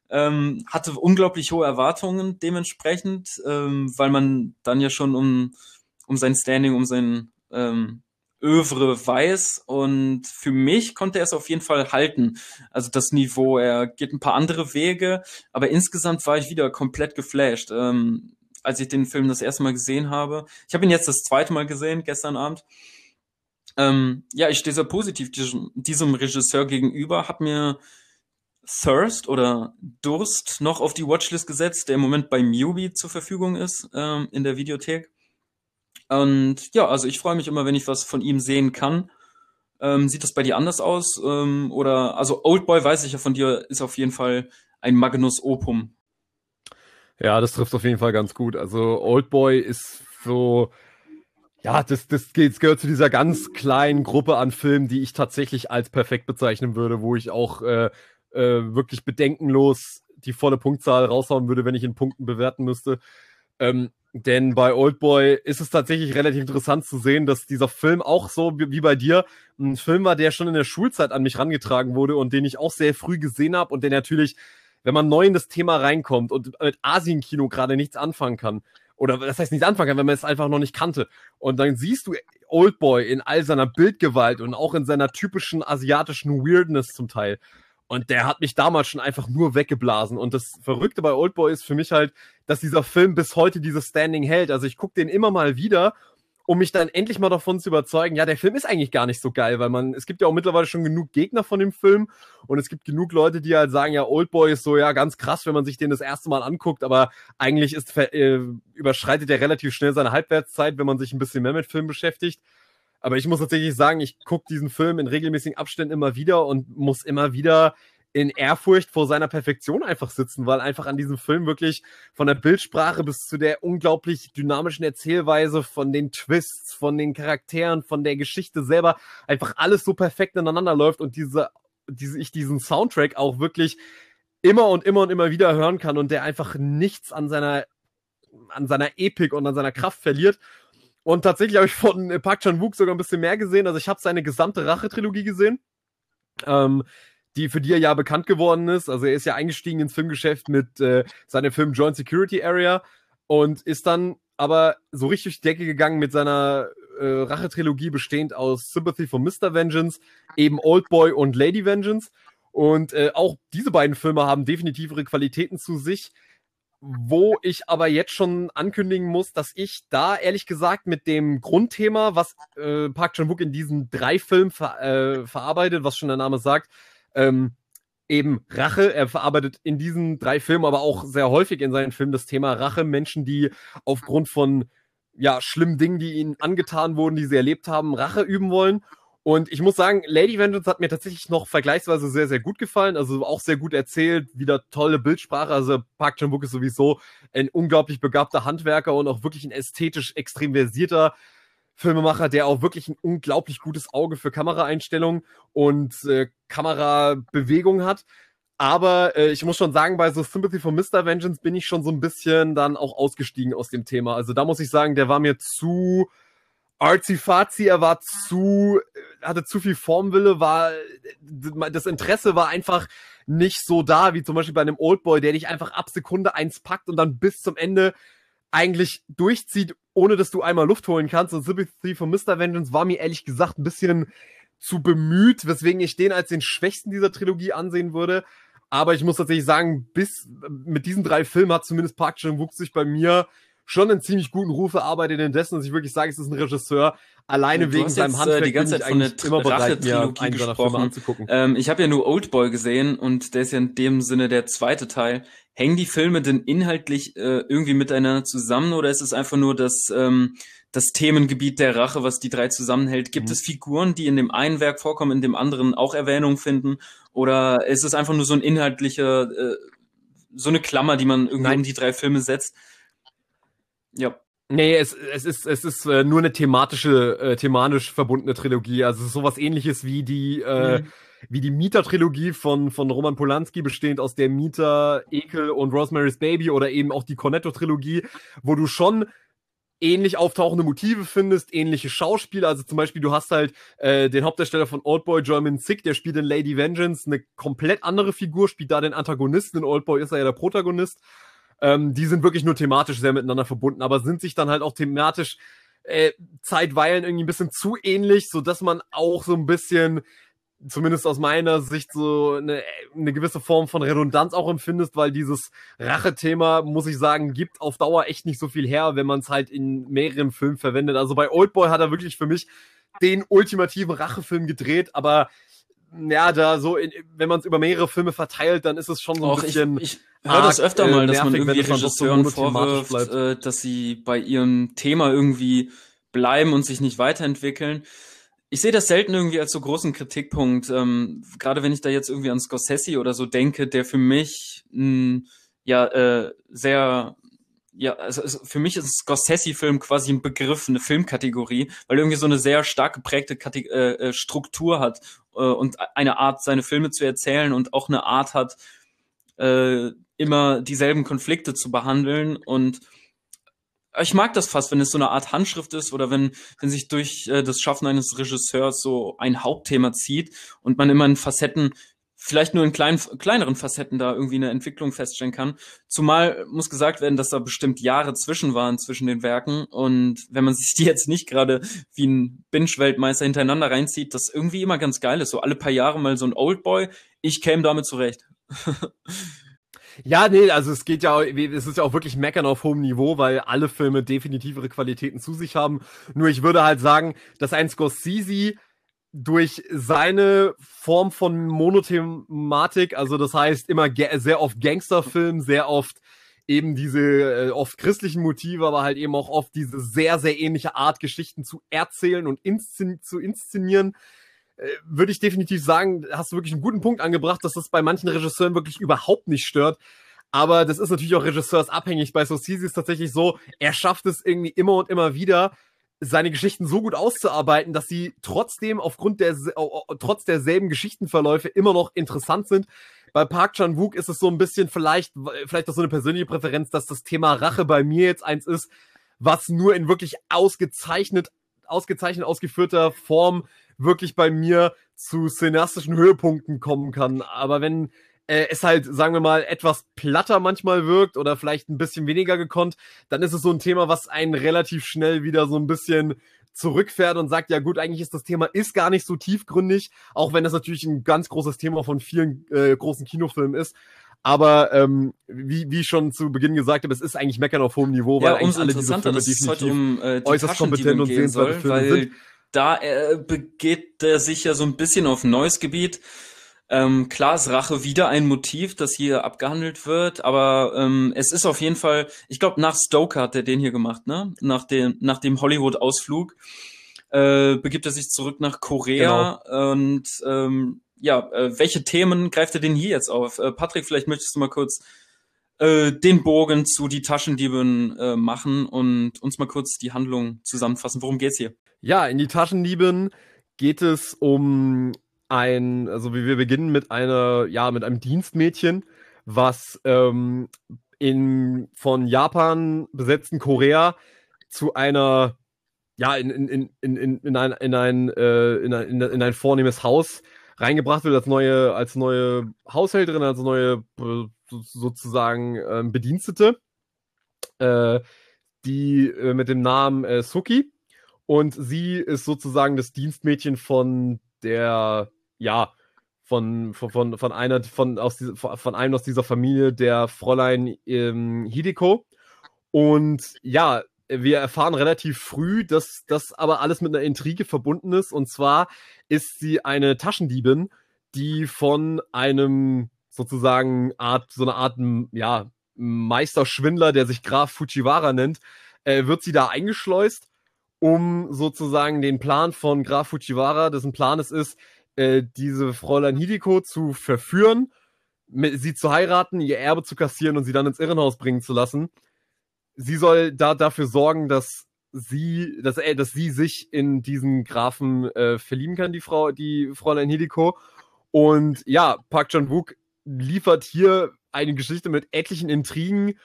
Ähm, hatte unglaublich hohe Erwartungen dementsprechend, ähm, weil man dann ja schon um um sein Standing, um sein ähm, Övre weiß. Und für mich konnte er es auf jeden Fall halten. Also das Niveau, er geht ein paar andere Wege, aber insgesamt war ich wieder komplett geflasht. Ähm, als ich den Film das erste Mal gesehen habe. Ich habe ihn jetzt das zweite Mal gesehen, gestern Abend. Ähm, ja, ich stehe sehr positiv diesem, diesem Regisseur gegenüber, habe mir Thirst oder Durst noch auf die Watchlist gesetzt, der im Moment bei Mubi zur Verfügung ist, ähm, in der Videothek. Und ja, also ich freue mich immer, wenn ich was von ihm sehen kann. Ähm, sieht das bei dir anders aus? Ähm, oder, also Oldboy weiß ich ja von dir, ist auf jeden Fall ein Magnus Opum. Ja, das trifft auf jeden Fall ganz gut. Also Oldboy ist so, ja, das, das, das gehört zu dieser ganz kleinen Gruppe an Filmen, die ich tatsächlich als perfekt bezeichnen würde, wo ich auch äh, äh, wirklich bedenkenlos die volle Punktzahl raushauen würde, wenn ich in Punkten bewerten müsste. Ähm, denn bei Oldboy ist es tatsächlich relativ interessant zu sehen, dass dieser Film auch so wie bei dir ein Film war, der schon in der Schulzeit an mich rangetragen wurde und den ich auch sehr früh gesehen habe und der natürlich, wenn man neu in das Thema reinkommt und mit Asienkino gerade nichts anfangen kann, oder das heißt nichts anfangen kann, wenn man es einfach noch nicht kannte. Und dann siehst du Oldboy in all seiner Bildgewalt und auch in seiner typischen asiatischen Weirdness zum Teil. Und der hat mich damals schon einfach nur weggeblasen. Und das Verrückte bei Oldboy ist für mich halt, dass dieser Film bis heute dieses Standing hält. Also ich gucke den immer mal wieder, um mich dann endlich mal davon zu überzeugen, ja, der Film ist eigentlich gar nicht so geil, weil man, es gibt ja auch mittlerweile schon genug Gegner von dem Film und es gibt genug Leute, die halt sagen, ja, Oldboy ist so, ja, ganz krass, wenn man sich den das erste Mal anguckt, aber eigentlich ist, äh, überschreitet er relativ schnell seine Halbwertszeit, wenn man sich ein bisschen mehr mit Film beschäftigt. Aber ich muss tatsächlich sagen, ich gucke diesen Film in regelmäßigen Abständen immer wieder und muss immer wieder in Ehrfurcht vor seiner Perfektion einfach sitzen, weil einfach an diesem Film wirklich von der Bildsprache bis zu der unglaublich dynamischen Erzählweise, von den Twists, von den Charakteren, von der Geschichte selber einfach alles so perfekt ineinander läuft und diese, diese, ich diesen Soundtrack auch wirklich immer und immer und immer wieder hören kann und der einfach nichts an seiner, an seiner Epik und an seiner Kraft verliert und tatsächlich habe ich von Park Chan-wook sogar ein bisschen mehr gesehen. Also ich habe seine gesamte Rache-Trilogie gesehen, ähm, die für die er ja bekannt geworden ist. Also er ist ja eingestiegen ins Filmgeschäft mit äh, seinem Film Joint Security Area und ist dann aber so richtig Decke gegangen mit seiner äh, Rache-Trilogie bestehend aus Sympathy for Mr. Vengeance, eben Old Boy und Lady Vengeance. Und äh, auch diese beiden Filme haben definitiv ihre Qualitäten zu sich wo ich aber jetzt schon ankündigen muss, dass ich da ehrlich gesagt mit dem Grundthema, was äh, Park Chan-wook in diesen drei Filmen ver äh, verarbeitet, was schon der Name sagt, ähm, eben Rache. Er verarbeitet in diesen drei Filmen, aber auch sehr häufig in seinen Filmen das Thema Rache. Menschen, die aufgrund von ja schlimmen Dingen, die ihnen angetan wurden, die sie erlebt haben, Rache üben wollen. Und ich muss sagen, Lady Vengeance hat mir tatsächlich noch vergleichsweise sehr, sehr gut gefallen. Also auch sehr gut erzählt, wieder tolle Bildsprache. Also Park Chan-wook ist sowieso ein unglaublich begabter Handwerker und auch wirklich ein ästhetisch extrem versierter Filmemacher, der auch wirklich ein unglaublich gutes Auge für Kameraeinstellungen und äh, Kamerabewegung hat. Aber äh, ich muss schon sagen, bei so Sympathy for Mr. Vengeance bin ich schon so ein bisschen dann auch ausgestiegen aus dem Thema. Also da muss ich sagen, der war mir zu arzi-fazi, er war zu, hatte zu viel Formwille, war, das Interesse war einfach nicht so da, wie zum Beispiel bei einem Oldboy, der dich einfach ab Sekunde eins packt und dann bis zum Ende eigentlich durchzieht, ohne dass du einmal Luft holen kannst. Und Sympathy for Mr. Vengeance war mir ehrlich gesagt ein bisschen zu bemüht, weswegen ich den als den schwächsten dieser Trilogie ansehen würde. Aber ich muss tatsächlich sagen, bis mit diesen drei Filmen hat zumindest Park Chan-wook sich bei mir schon einen ziemlich guten Ruf erarbeitet, indessen, dass ich wirklich sage, es ist ein Regisseur, alleine wegen seinem jetzt, Handwerk äh, die ganze Zeit von der immer bereit, mir einen seiner anzugucken. Ähm, ich habe ja nur Oldboy gesehen und der ist ja in dem Sinne der zweite Teil. Hängen die Filme denn inhaltlich äh, irgendwie miteinander zusammen oder ist es einfach nur das, ähm, das Themengebiet der Rache, was die drei zusammenhält? Gibt mhm. es Figuren, die in dem einen Werk vorkommen, in dem anderen auch Erwähnung finden? Oder ist es einfach nur so ein inhaltlicher, äh, so eine Klammer, die man irgendwie Nein. um die drei Filme setzt? Ja. Nee, es, es ist, es ist äh, nur eine thematische, äh, thematisch verbundene Trilogie. Also es ist sowas ähnliches wie die, äh, mhm. wie die Mieter-Trilogie von, von Roman Polanski, bestehend aus der Mieter, Ekel und Rosemary's Baby oder eben auch die Cornetto-Trilogie, wo du schon ähnlich auftauchende Motive findest, ähnliche Schauspieler. Also zum Beispiel, du hast halt äh, den Hauptdarsteller von Oldboy, German Sick, der spielt in Lady Vengeance eine komplett andere Figur, spielt da den Antagonisten. In Oldboy ist er ja der Protagonist. Ähm, die sind wirklich nur thematisch sehr miteinander verbunden, aber sind sich dann halt auch thematisch äh, zeitweilen irgendwie ein bisschen zu ähnlich, so dass man auch so ein bisschen zumindest aus meiner Sicht so eine, eine gewisse Form von Redundanz auch empfindest, weil dieses Rache-Thema, muss ich sagen, gibt auf Dauer echt nicht so viel her, wenn man es halt in mehreren Filmen verwendet. Also bei Oldboy hat er wirklich für mich den ultimativen Rachefilm gedreht, aber ja, da so, in, wenn man es über mehrere Filme verteilt, dann ist es schon so ein Auch bisschen. Ich, ich höre das öfter mal, dass man irgendwie Regisseuren vorwirft, äh, dass sie bei ihrem Thema irgendwie bleiben und sich nicht weiterentwickeln. Ich sehe das selten irgendwie als so großen Kritikpunkt, ähm, gerade wenn ich da jetzt irgendwie an Scorsese oder so denke, der für mich mh, ja äh, sehr ja, also, für mich ist Scorsese-Film quasi ein Begriff, eine Filmkategorie, weil irgendwie so eine sehr stark geprägte Kate äh, äh, Struktur hat äh, und eine Art, seine Filme zu erzählen und auch eine Art hat, äh, immer dieselben Konflikte zu behandeln. Und ich mag das fast, wenn es so eine Art Handschrift ist oder wenn, wenn sich durch äh, das Schaffen eines Regisseurs so ein Hauptthema zieht und man immer in Facetten vielleicht nur in kleinen, kleineren Facetten da irgendwie eine Entwicklung feststellen kann. Zumal muss gesagt werden, dass da bestimmt Jahre zwischen waren zwischen den Werken und wenn man *laughs* sich die jetzt nicht gerade wie ein Binge-Weltmeister hintereinander reinzieht, das irgendwie immer ganz geil ist. So alle paar Jahre mal so ein Oldboy. Ich käme damit zurecht. *laughs* Ja, nee, also es geht ja, es ist ja auch wirklich meckern auf hohem Niveau, weil alle Filme definitiv ihre Qualitäten zu sich haben. Nur ich würde halt sagen, dass ein Scorsese durch seine Form von Monothematik, also das heißt immer sehr oft Gangsterfilm, sehr oft eben diese äh, oft christlichen Motive, aber halt eben auch oft diese sehr, sehr ähnliche Art, Geschichten zu erzählen und inszen zu inszenieren, äh, würde ich definitiv sagen, hast du wirklich einen guten Punkt angebracht, dass das bei manchen Regisseuren wirklich überhaupt nicht stört. Aber das ist natürlich auch regisseursabhängig. Bei Scorsese ist tatsächlich so, er schafft es irgendwie immer und immer wieder, seine Geschichten so gut auszuarbeiten, dass sie trotzdem aufgrund der trotz derselben Geschichtenverläufe immer noch interessant sind. Bei Park Chan Wook ist es so ein bisschen vielleicht vielleicht auch so eine persönliche Präferenz, dass das Thema Rache bei mir jetzt eins ist, was nur in wirklich ausgezeichnet ausgezeichnet ausgeführter Form wirklich bei mir zu cineastischen Höhepunkten kommen kann. Aber wenn äh, es halt, sagen wir mal, etwas platter manchmal wirkt oder vielleicht ein bisschen weniger gekonnt, dann ist es so ein Thema, was einen relativ schnell wieder so ein bisschen zurückfährt und sagt, ja gut, eigentlich ist das Thema ist gar nicht so tiefgründig, auch wenn das natürlich ein ganz großes Thema von vielen äh, großen Kinofilmen ist. Aber ähm, wie, wie ich schon zu Beginn gesagt habe, es ist eigentlich Meckern auf hohem Niveau, weil ja, eigentlich alle diese Filme definitiv um, äh, die äußerst kompetent und sehenswerte Filme sind da äh, begeht er sich ja so ein bisschen auf neues Gebiet. Ähm, klar ist Rache wieder ein Motiv, das hier abgehandelt wird, aber ähm, es ist auf jeden Fall, ich glaube, nach Stoker hat er den hier gemacht, ne? Nach dem, nach dem Hollywood-Ausflug äh, begibt er sich zurück nach Korea genau. und ähm, ja, äh, welche Themen greift er denn hier jetzt auf? Äh, Patrick, vielleicht möchtest du mal kurz äh, den Bogen zu die Taschendieben äh, machen und uns mal kurz die Handlung zusammenfassen. Worum geht's hier? Ja, in die Taschendieben geht es um ein, also wir beginnen mit einer, ja, mit einem Dienstmädchen, was ähm, in von Japan besetzten Korea zu einer, ja, in, in, in, in, in ein, in ein, äh, in ein, in ein vornehmes Haus reingebracht wird als neue, als neue Haushälterin, als neue äh, sozusagen äh, Bedienstete, äh, die äh, mit dem Namen äh, Suki. Und sie ist sozusagen das Dienstmädchen von der, ja, von, von, von, einer, von, aus diese, von einem aus dieser Familie, der Fräulein ähm, Hideko. Und ja, wir erfahren relativ früh, dass das aber alles mit einer Intrige verbunden ist. Und zwar ist sie eine Taschendiebin, die von einem sozusagen Art, so eine Art, ja, Meisterschwindler, der sich Graf Fujiwara nennt, äh, wird sie da eingeschleust um sozusagen den Plan von Graf Fujiwara, dessen Plan es ist, äh, diese Fräulein Hideko zu verführen, mit, sie zu heiraten, ihr Erbe zu kassieren und sie dann ins Irrenhaus bringen zu lassen. sie soll da dafür sorgen, dass sie, dass er, dass sie sich in diesen Grafen äh, verlieben kann, die Frau, die Fräulein Hideko. Und ja, Park Chan-wook liefert hier eine Geschichte mit etlichen Intrigen,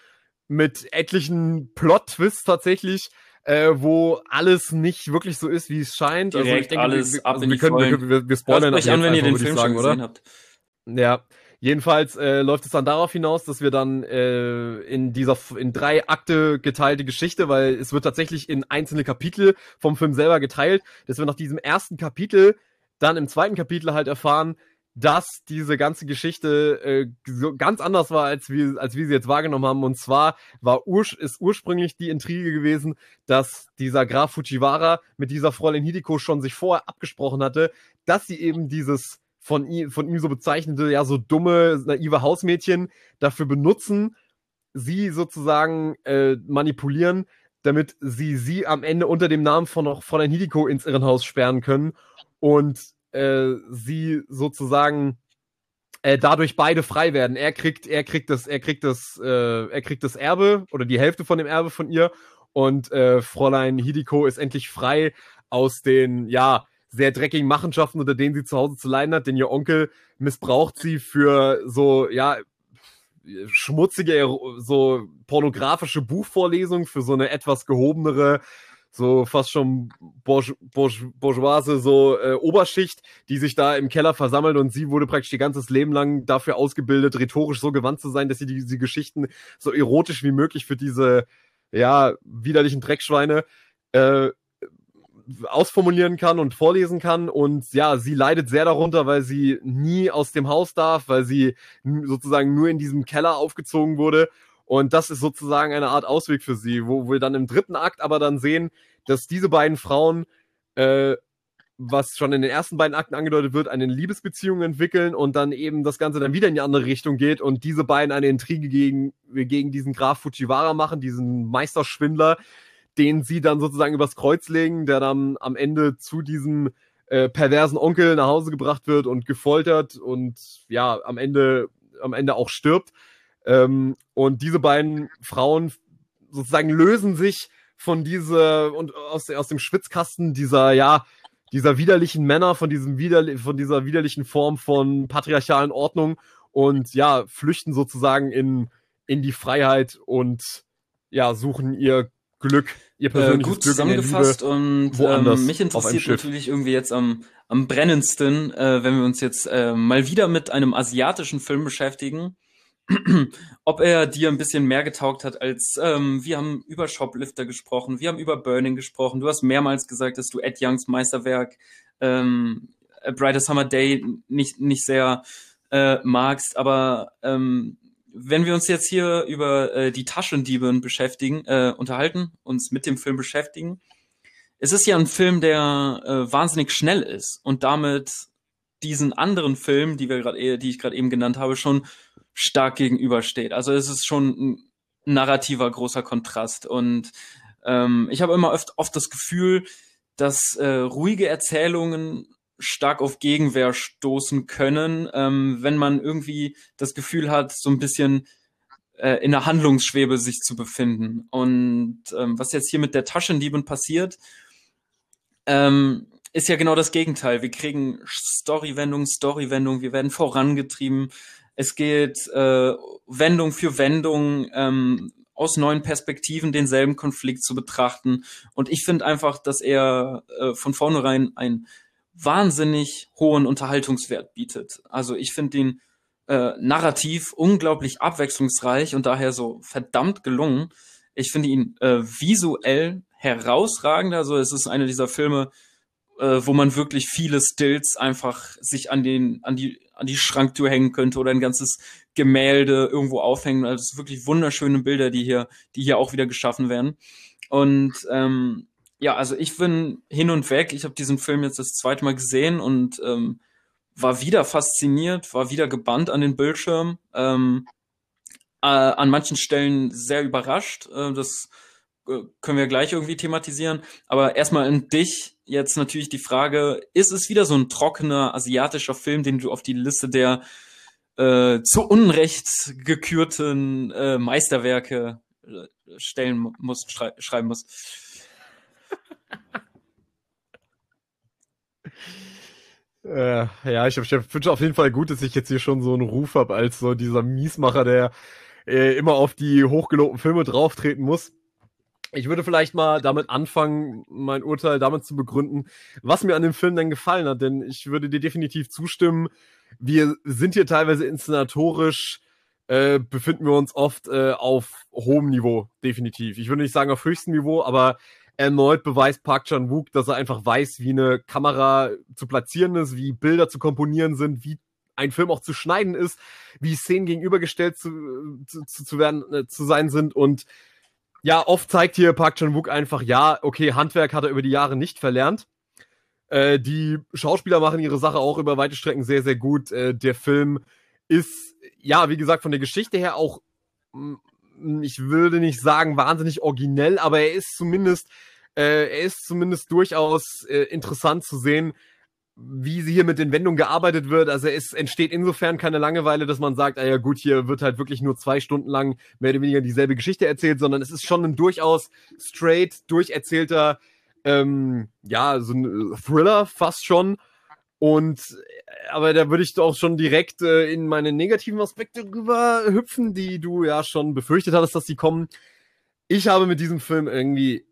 mit etlichen Plot-Twists tatsächlich, äh, wo alles nicht wirklich so ist, wie es scheint. Direkt also ich denke, alles wir, ab also wir, können, wir, wir, wir spoilern euch an, wenn ihr den Film sagen, schon gesehen oder? habt. Ja, jedenfalls äh, läuft es dann darauf hinaus, dass wir dann äh, in dieser in drei Akte geteilte Geschichte, weil es wird tatsächlich in einzelne Kapitel vom Film selber geteilt, dass wir nach diesem ersten Kapitel dann im zweiten Kapitel halt erfahren, dass diese ganze Geschichte äh, so ganz anders war, als wir, als wir sie jetzt wahrgenommen haben. Und zwar war urs ist ursprünglich die Intrige gewesen, dass dieser Graf Fujiwara mit dieser Fräulein Hideko schon sich vorher abgesprochen hatte, dass sie eben dieses von ihm, von ihm so bezeichnete, ja, so dumme, naive Hausmädchen dafür benutzen, sie sozusagen äh, manipulieren, damit sie sie am Ende unter dem Namen von noch Fräulein Hideko ins Irrenhaus sperren können. Und äh, sie sozusagen äh, dadurch beide frei werden. Er kriegt, er kriegt das, er kriegt das, äh, er kriegt das Erbe oder die Hälfte von dem Erbe von ihr und äh, Fräulein Hidiko ist endlich frei aus den, ja, sehr dreckigen Machenschaften, unter denen sie zu Hause zu leiden hat, denn ihr Onkel missbraucht sie für so, ja, schmutzige, so pornografische Buchvorlesungen für so eine etwas gehobenere so fast schon Bourge Bourge Bourgeoise, so äh, Oberschicht, die sich da im Keller versammelt und sie wurde praktisch ihr ganzes Leben lang dafür ausgebildet, rhetorisch so gewandt zu sein, dass sie diese Geschichten so erotisch wie möglich für diese, ja, widerlichen Dreckschweine äh, ausformulieren kann und vorlesen kann. Und ja, sie leidet sehr darunter, weil sie nie aus dem Haus darf, weil sie sozusagen nur in diesem Keller aufgezogen wurde und das ist sozusagen eine Art Ausweg für sie, wo wir dann im dritten Akt aber dann sehen, dass diese beiden Frauen, äh, was schon in den ersten beiden Akten angedeutet wird, eine Liebesbeziehung entwickeln und dann eben das Ganze dann wieder in die andere Richtung geht und diese beiden eine Intrige gegen, gegen diesen Graf Fujiwara machen, diesen Meisterschwindler, den sie dann sozusagen übers Kreuz legen, der dann am Ende zu diesem äh, perversen Onkel nach Hause gebracht wird und gefoltert und ja, am Ende, am Ende auch stirbt. Ähm, und diese beiden Frauen sozusagen lösen sich von dieser und aus, aus dem Schwitzkasten dieser, ja, dieser widerlichen Männer, von diesem wider, von dieser widerlichen Form von patriarchalen Ordnung und ja, flüchten sozusagen in, in die Freiheit und ja, suchen ihr Glück, ihr äh, persönliches äh, gut Glück zusammengefasst und ähm, mich interessiert natürlich irgendwie jetzt am, am brennendsten, äh, wenn wir uns jetzt äh, mal wieder mit einem asiatischen Film beschäftigen *clears throat* ob er dir ein bisschen mehr getaugt hat als ähm, wir haben über Shoplifter gesprochen, wir haben über Burning gesprochen. Du hast mehrmals gesagt, dass du Ed Youngs Meisterwerk ähm, A Brighter Summer Day nicht nicht sehr äh, magst, aber ähm, wenn wir uns jetzt hier über äh, die Taschendieben beschäftigen, äh, unterhalten, uns mit dem Film beschäftigen, es ist ja ein Film, der äh, wahnsinnig schnell ist und damit diesen anderen Film, die wir gerade, die ich gerade eben genannt habe, schon stark gegenübersteht. Also es ist schon ein narrativer großer Kontrast. Und ähm, ich habe immer oft, oft das Gefühl, dass äh, ruhige Erzählungen stark auf Gegenwehr stoßen können, ähm, wenn man irgendwie das Gefühl hat, so ein bisschen äh, in der Handlungsschwebe sich zu befinden. Und ähm, was jetzt hier mit der Taschendieben passiert, ähm, ist ja genau das Gegenteil. Wir kriegen Storywendung, Storywendung, wir werden vorangetrieben, es geht äh, Wendung für Wendung ähm, aus neuen Perspektiven denselben Konflikt zu betrachten. Und ich finde einfach, dass er äh, von vornherein einen wahnsinnig hohen Unterhaltungswert bietet. Also ich finde ihn äh, narrativ unglaublich abwechslungsreich und daher so verdammt gelungen. Ich finde ihn äh, visuell herausragend. Also es ist einer dieser Filme, äh, wo man wirklich viele Stills einfach sich an den, an die, an die Schranktür hängen könnte oder ein ganzes Gemälde irgendwo aufhängen. Also wirklich wunderschöne Bilder, die hier, die hier auch wieder geschaffen werden. Und ähm, ja, also ich bin hin und weg. Ich habe diesen Film jetzt das zweite Mal gesehen und ähm, war wieder fasziniert, war wieder gebannt an den Bildschirm. Ähm, äh, an manchen Stellen sehr überrascht. Äh, das können wir gleich irgendwie thematisieren. Aber erstmal in dich jetzt natürlich die Frage, ist es wieder so ein trockener asiatischer Film, den du auf die Liste der äh, zu Unrecht gekürten äh, Meisterwerke äh, stellen muss, schrei schreiben muss. *laughs* Äh, ja, ich, ich finde auf jeden Fall gut, dass ich jetzt hier schon so einen Ruf habe als so dieser Miesmacher, der äh, immer auf die hochgelobten Filme drauftreten muss. Ich würde vielleicht mal damit anfangen, mein Urteil damit zu begründen, was mir an dem Film denn gefallen hat, denn ich würde dir definitiv zustimmen. Wir sind hier teilweise inszenatorisch, äh, befinden wir uns oft äh, auf hohem Niveau, definitiv. Ich würde nicht sagen auf höchstem Niveau, aber erneut beweist Park Chan-wook, dass er einfach weiß, wie eine Kamera zu platzieren ist, wie Bilder zu komponieren sind, wie ein Film auch zu schneiden ist, wie Szenen gegenübergestellt zu, zu, zu werden, äh, zu sein sind und ja, oft zeigt hier Park Chan-wook einfach, ja, okay, Handwerk hat er über die Jahre nicht verlernt. Äh, die Schauspieler machen ihre Sache auch über weite Strecken sehr, sehr gut. Äh, der Film ist, ja, wie gesagt, von der Geschichte her auch ich würde nicht sagen wahnsinnig originell, aber er ist zumindest, äh, er ist zumindest durchaus äh, interessant zu sehen, wie sie hier mit den Wendungen gearbeitet wird. Also es entsteht insofern keine Langeweile, dass man sagt, ah ja gut, hier wird halt wirklich nur zwei Stunden lang mehr oder weniger dieselbe Geschichte erzählt, sondern es ist schon ein durchaus straight, durcherzählter, ähm, ja, so ein Thriller fast schon. Und aber da würde ich doch schon direkt äh, in meine negativen Aspekte rüber hüpfen, die du ja schon befürchtet hattest, dass die kommen. Ich habe mit diesem Film irgendwie,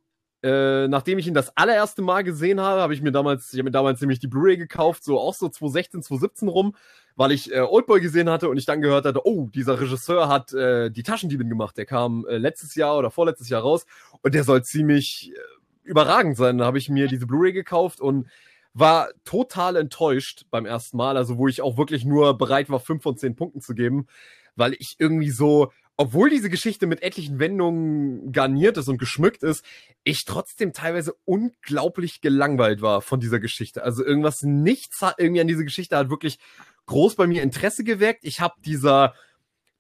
äh, nachdem ich ihn das allererste Mal gesehen habe, habe ich mir damals, ich habe mir damals nämlich die Blu-ray gekauft, so auch so 2016, 2017 rum, weil ich äh, Oldboy gesehen hatte und ich dann gehört hatte, oh, dieser Regisseur hat äh, die Taschendiebin gemacht. Der kam äh, letztes Jahr oder vorletztes Jahr raus und der soll ziemlich äh, überragend sein. Da habe ich mir diese Blu-ray gekauft und war total enttäuscht beim ersten Mal, also wo ich auch wirklich nur bereit war, fünf von zehn Punkten zu geben, weil ich irgendwie so, obwohl diese Geschichte mit etlichen Wendungen garniert ist und geschmückt ist, ich trotzdem teilweise unglaublich gelangweilt war von dieser Geschichte. Also irgendwas, nichts hat irgendwie an dieser Geschichte hat wirklich groß bei mir Interesse geweckt. Ich habe dieser,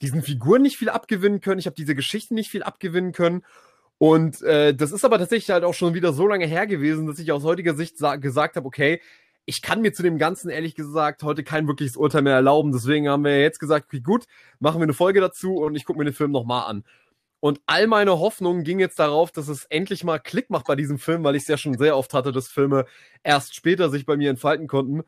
diesen Figuren nicht viel abgewinnen können, ich habe diese Geschichte nicht viel abgewinnen können und äh, das ist aber tatsächlich halt auch schon wieder so lange her gewesen, dass ich aus heutiger Sicht gesagt habe, okay, ich kann mir zu dem Ganzen ehrlich gesagt heute kein wirkliches Urteil mehr erlauben. Deswegen haben wir jetzt gesagt, okay, gut, machen wir eine Folge dazu und ich gucke mir den Film nochmal an. Und all meine Hoffnungen gingen jetzt darauf, dass es endlich mal Klick macht bei diesem Film, weil ich es ja schon sehr oft hatte, dass Filme erst später sich bei mir entfalten konnten.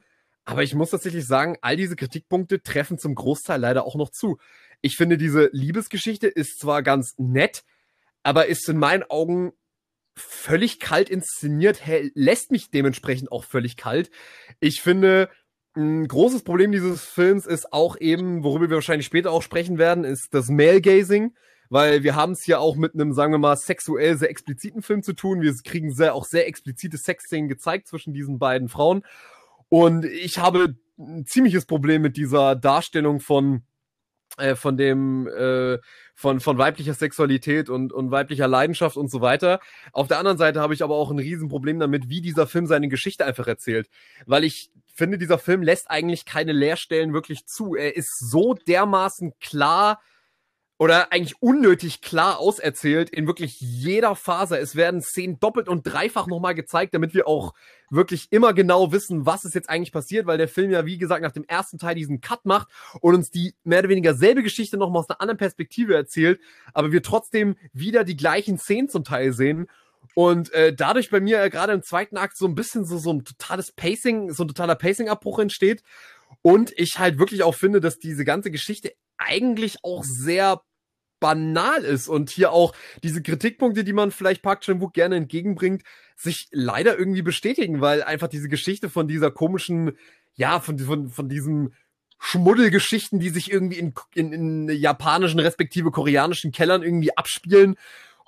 Aber ich muss tatsächlich sagen, all diese Kritikpunkte treffen zum Großteil leider auch noch zu. Ich finde, diese Liebesgeschichte ist zwar ganz nett, aber ist in meinen Augen völlig kalt inszeniert, lässt mich dementsprechend auch völlig kalt. Ich finde, ein großes Problem dieses Films ist auch eben, worüber wir wahrscheinlich später auch sprechen werden, ist das Male-Gazing, weil wir haben es hier auch mit einem, sagen wir mal, sexuell sehr expliziten Film zu tun. Wir kriegen sehr, auch sehr explizite Sexszenen gezeigt zwischen diesen beiden Frauen. Und ich habe ein ziemliches Problem mit dieser Darstellung von äh, von dem äh, von von weiblicher Sexualität und und weiblicher Leidenschaft und so weiter. Auf der anderen Seite habe ich aber auch ein Riesenproblem damit, wie dieser Film seine Geschichte einfach erzählt, weil ich finde, dieser Film lässt eigentlich keine Leerstellen wirklich zu. Er ist so dermaßen klar oder eigentlich unnötig klar auserzählt in wirklich jeder Phase. Es werden Szenen doppelt und dreifach nochmal gezeigt, damit wir auch wirklich immer genau wissen, was ist jetzt eigentlich passiert, weil der Film ja, wie gesagt, nach dem ersten Teil diesen Cut macht und uns die mehr oder weniger selbe Geschichte nochmal aus einer anderen Perspektive erzählt, aber wir trotzdem wieder die gleichen Szenen zum Teil sehen. Und äh, dadurch bei mir äh, gerade im zweiten Akt so ein bisschen so, so ein totales Pacing, so ein totaler Pacing-Abbruch entsteht. Und ich halt wirklich auch finde, dass diese ganze Geschichte eigentlich auch sehr banal ist und hier auch diese Kritikpunkte, die man vielleicht Park Chan-wook gerne entgegenbringt, sich leider irgendwie bestätigen, weil einfach diese Geschichte von dieser komischen, ja, von, von, von diesem Schmuddelgeschichten, die sich irgendwie in, in, in japanischen respektive koreanischen Kellern irgendwie abspielen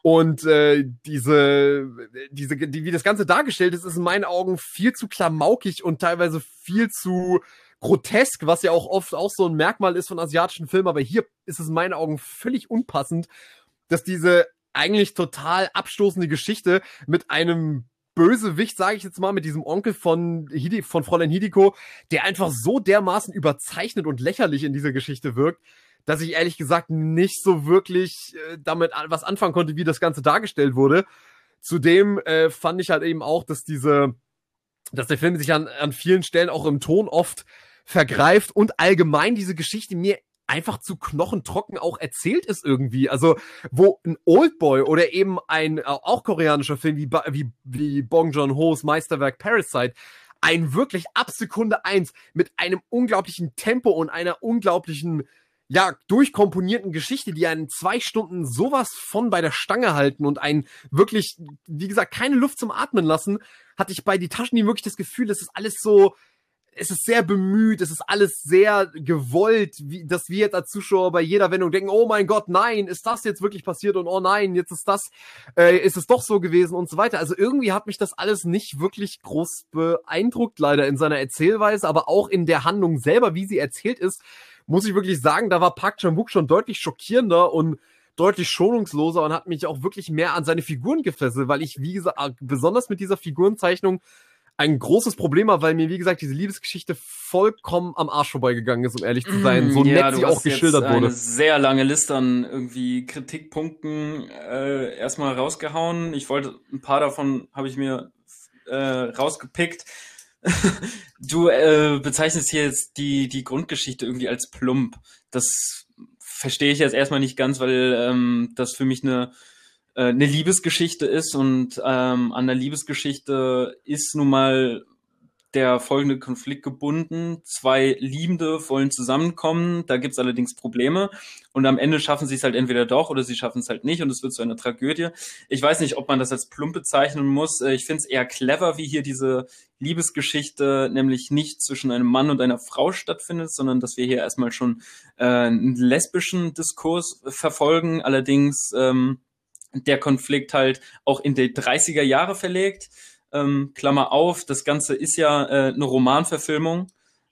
und äh, diese, diese, die, wie das Ganze dargestellt ist, ist in meinen Augen viel zu klamaukig und teilweise viel zu grotesk, was ja auch oft auch so ein Merkmal ist von asiatischen Filmen, aber hier ist es in meinen Augen völlig unpassend, dass diese eigentlich total abstoßende Geschichte mit einem Bösewicht, sage ich jetzt mal, mit diesem Onkel von, Hidi, von Fräulein Hidiko, der einfach so dermaßen überzeichnet und lächerlich in dieser Geschichte wirkt, dass ich ehrlich gesagt nicht so wirklich äh, damit was anfangen konnte, wie das Ganze dargestellt wurde. Zudem äh, fand ich halt eben auch, dass diese, dass der Film sich an, an vielen Stellen auch im Ton oft vergreift und allgemein diese Geschichte mir einfach zu knochentrocken auch erzählt ist irgendwie. Also, wo ein Oldboy oder eben ein äh, auch koreanischer Film wie, wie, wie Bong Joon-ho's Meisterwerk Parasite ein wirklich ab Sekunde eins mit einem unglaublichen Tempo und einer unglaublichen ja, durchkomponierten Geschichte, die einen zwei Stunden sowas von bei der Stange halten und einen wirklich, wie gesagt, keine Luft zum Atmen lassen, hatte ich bei die Taschen nie wirklich das Gefühl, es ist alles so, es ist sehr bemüht, es ist alles sehr gewollt, wie, dass wir jetzt als Zuschauer bei jeder Wendung denken, oh mein Gott, nein, ist das jetzt wirklich passiert und oh nein, jetzt ist das, äh, ist es doch so gewesen und so weiter. Also irgendwie hat mich das alles nicht wirklich groß beeindruckt, leider in seiner Erzählweise, aber auch in der Handlung selber, wie sie erzählt ist, muss ich wirklich sagen, da war Park Chan-wook schon deutlich schockierender und deutlich schonungsloser und hat mich auch wirklich mehr an seine Figuren gefesselt, weil ich, wie gesagt, besonders mit dieser Figurenzeichnung ein großes Problem habe, weil mir, wie gesagt, diese Liebesgeschichte vollkommen am Arsch vorbeigegangen ist, um ehrlich zu sein. So ja, nett sie auch geschildert wurde. Eine sehr lange Liste an irgendwie Kritikpunkten äh, erstmal rausgehauen. Ich wollte, ein paar davon habe ich mir äh, rausgepickt. *laughs* du äh, bezeichnest hier jetzt die, die Grundgeschichte irgendwie als plump. Das verstehe ich jetzt erstmal nicht ganz, weil ähm, das für mich eine äh, eine Liebesgeschichte ist und ähm, an der Liebesgeschichte ist nun mal der folgende Konflikt gebunden. Zwei Liebende wollen zusammenkommen, da gibt's allerdings Probleme und am Ende schaffen sie es halt entweder doch oder sie schaffen es halt nicht und es wird zu einer Tragödie. Ich weiß nicht, ob man das als plump bezeichnen muss. Äh, ich finde es eher clever, wie hier diese Liebesgeschichte nämlich nicht zwischen einem Mann und einer Frau stattfindet, sondern dass wir hier erstmal schon äh, einen lesbischen Diskurs verfolgen. Allerdings ähm, der Konflikt halt auch in die 30er Jahre verlegt. Ähm, Klammer auf, das Ganze ist ja äh, eine Romanverfilmung,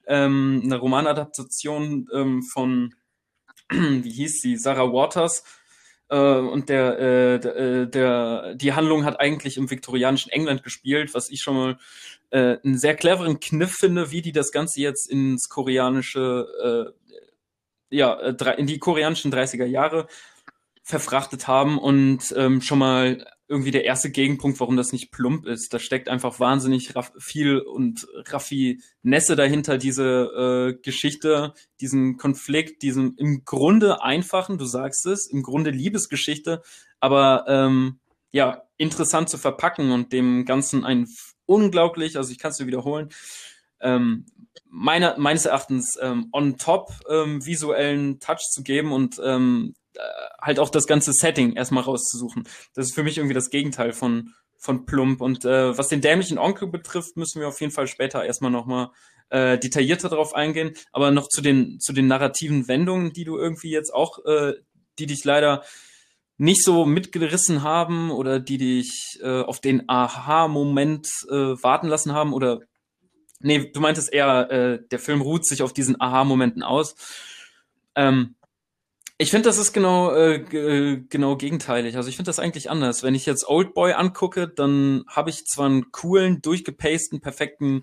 ähm, eine Romanadaptation ähm, von, *clears throat* wie hieß sie, Sarah Waters. Äh, und der, äh, der, äh, der, die Handlung hat eigentlich im viktorianischen England gespielt, was ich schon mal äh, einen sehr cleveren Kniff finde, wie die das Ganze jetzt ins koreanische, äh, ja, in die koreanischen 30er Jahre verfrachtet haben und ähm, schon mal irgendwie der erste Gegenpunkt, warum das nicht plump ist. Da steckt einfach wahnsinnig viel und Raffinesse dahinter, diese äh, Geschichte, diesen Konflikt, diesen im Grunde einfachen, du sagst es, im Grunde Liebesgeschichte, aber ähm, ja, interessant zu verpacken und dem Ganzen ein unglaublich, also ich kann es dir wiederholen, ähm, meiner, meines Erachtens ähm, on top ähm, visuellen Touch zu geben und ähm, äh, halt auch das ganze Setting erstmal rauszusuchen. Das ist für mich irgendwie das Gegenteil von, von plump. Und äh, was den dämlichen Onkel betrifft, müssen wir auf jeden Fall später erstmal nochmal äh, detaillierter darauf eingehen. Aber noch zu den, zu den narrativen Wendungen, die du irgendwie jetzt auch, äh, die dich leider nicht so mitgerissen haben oder die dich äh, auf den Aha-Moment äh, warten lassen haben oder nee, du meintest eher, äh, der Film ruht sich auf diesen Aha-Momenten aus. Ähm, ich finde, das ist genau, äh, äh, genau gegenteilig. Also ich finde das eigentlich anders. Wenn ich jetzt Oldboy angucke, dann habe ich zwar einen coolen, durchgepasten, perfekten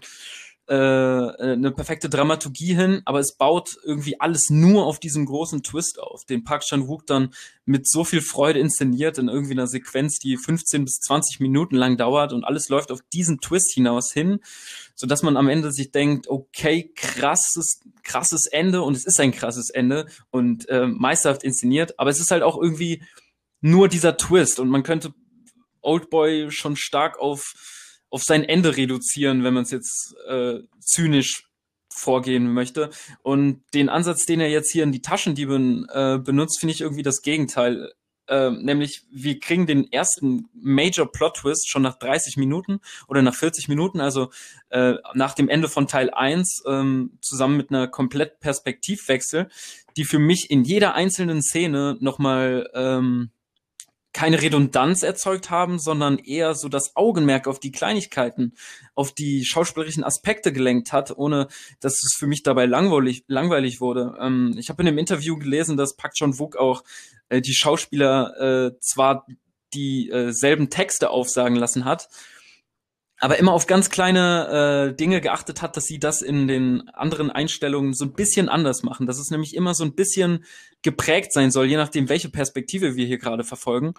äh, äh, eine perfekte Dramaturgie hin, aber es baut irgendwie alles nur auf diesem großen Twist auf, den Park Chan-wook dann mit so viel Freude inszeniert in irgendwie einer Sequenz, die 15 bis 20 Minuten lang dauert und alles läuft auf diesen Twist hinaus hin, so dass man am Ende sich denkt, okay, krasses, krasses Ende und es ist ein krasses Ende und äh, meisterhaft inszeniert, aber es ist halt auch irgendwie nur dieser Twist und man könnte Oldboy schon stark auf auf sein Ende reduzieren, wenn man es jetzt äh, zynisch vorgehen möchte. Und den Ansatz, den er jetzt hier in die Taschendieben äh, benutzt, finde ich irgendwie das Gegenteil. Äh, nämlich, wir kriegen den ersten Major Plot Twist schon nach 30 Minuten oder nach 40 Minuten, also äh, nach dem Ende von Teil 1, ähm, zusammen mit einer komplett Perspektivwechsel, die für mich in jeder einzelnen Szene nochmal ähm, keine Redundanz erzeugt haben, sondern eher so das Augenmerk auf die Kleinigkeiten, auf die schauspielerischen Aspekte gelenkt hat, ohne dass es für mich dabei langweilig, langweilig wurde. Ähm, ich habe in dem Interview gelesen, dass Park Chan-wook auch äh, die Schauspieler äh, zwar dieselben äh, Texte aufsagen lassen hat, aber immer auf ganz kleine äh, Dinge geachtet hat, dass sie das in den anderen Einstellungen so ein bisschen anders machen. Dass es nämlich immer so ein bisschen geprägt sein soll, je nachdem, welche Perspektive wir hier gerade verfolgen.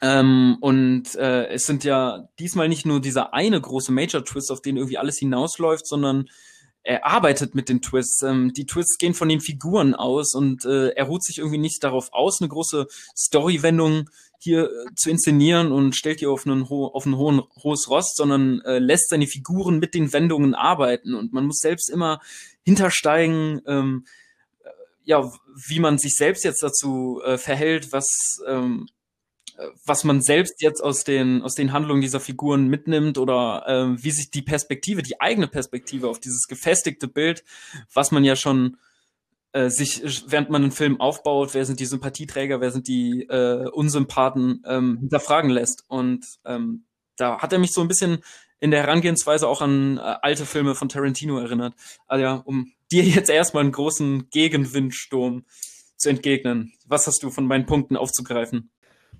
Ähm, und äh, es sind ja diesmal nicht nur dieser eine große Major Twist, auf den irgendwie alles hinausläuft, sondern er arbeitet mit den Twists. Ähm, die Twists gehen von den Figuren aus und äh, er ruht sich irgendwie nicht darauf aus, eine große Storywendung hier äh, zu inszenieren und stellt die auf, einen ho auf ein hohen, hohes Rost, sondern äh, lässt seine Figuren mit den Wendungen arbeiten. Und man muss selbst immer hintersteigen, ähm, äh, ja, wie man sich selbst jetzt dazu äh, verhält, was ähm, was man selbst jetzt aus den, aus den Handlungen dieser Figuren mitnimmt oder äh, wie sich die Perspektive, die eigene Perspektive auf dieses gefestigte Bild, was man ja schon äh, sich, während man einen Film aufbaut, wer sind die Sympathieträger, wer sind die äh, Unsympathen, ähm, hinterfragen lässt. Und ähm, da hat er mich so ein bisschen in der Herangehensweise auch an äh, alte Filme von Tarantino erinnert. Also ja, um dir jetzt erstmal einen großen Gegenwindsturm zu entgegnen. Was hast du von meinen Punkten aufzugreifen?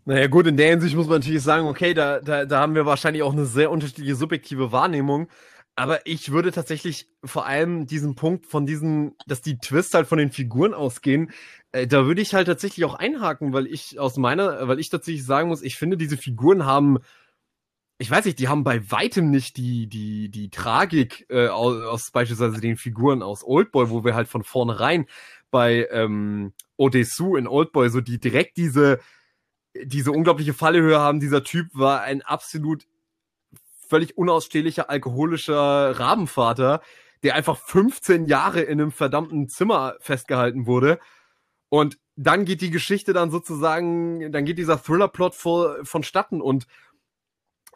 Naja gut, in der Hinsicht muss man natürlich sagen, okay, da, da, da haben wir wahrscheinlich auch eine sehr unterschiedliche subjektive Wahrnehmung. Aber ich würde tatsächlich vor allem diesen Punkt von diesen, dass die Twists halt von den Figuren ausgehen, äh, da würde ich halt tatsächlich auch einhaken, weil ich aus meiner, weil ich tatsächlich sagen muss, ich finde, diese Figuren haben, ich weiß nicht, die haben bei weitem nicht die, die, die Tragik äh, aus, aus beispielsweise den Figuren aus Oldboy, wo wir halt von vornherein bei ähm, Odessu in Oldboy so die direkt diese, diese unglaubliche Fallehöhe haben. Dieser Typ war ein absolut völlig unausstehlicher alkoholischer Rabenvater, der einfach 15 Jahre in einem verdammten Zimmer festgehalten wurde. Und dann geht die Geschichte dann sozusagen, dann geht dieser Thriller-Plot vonstatten und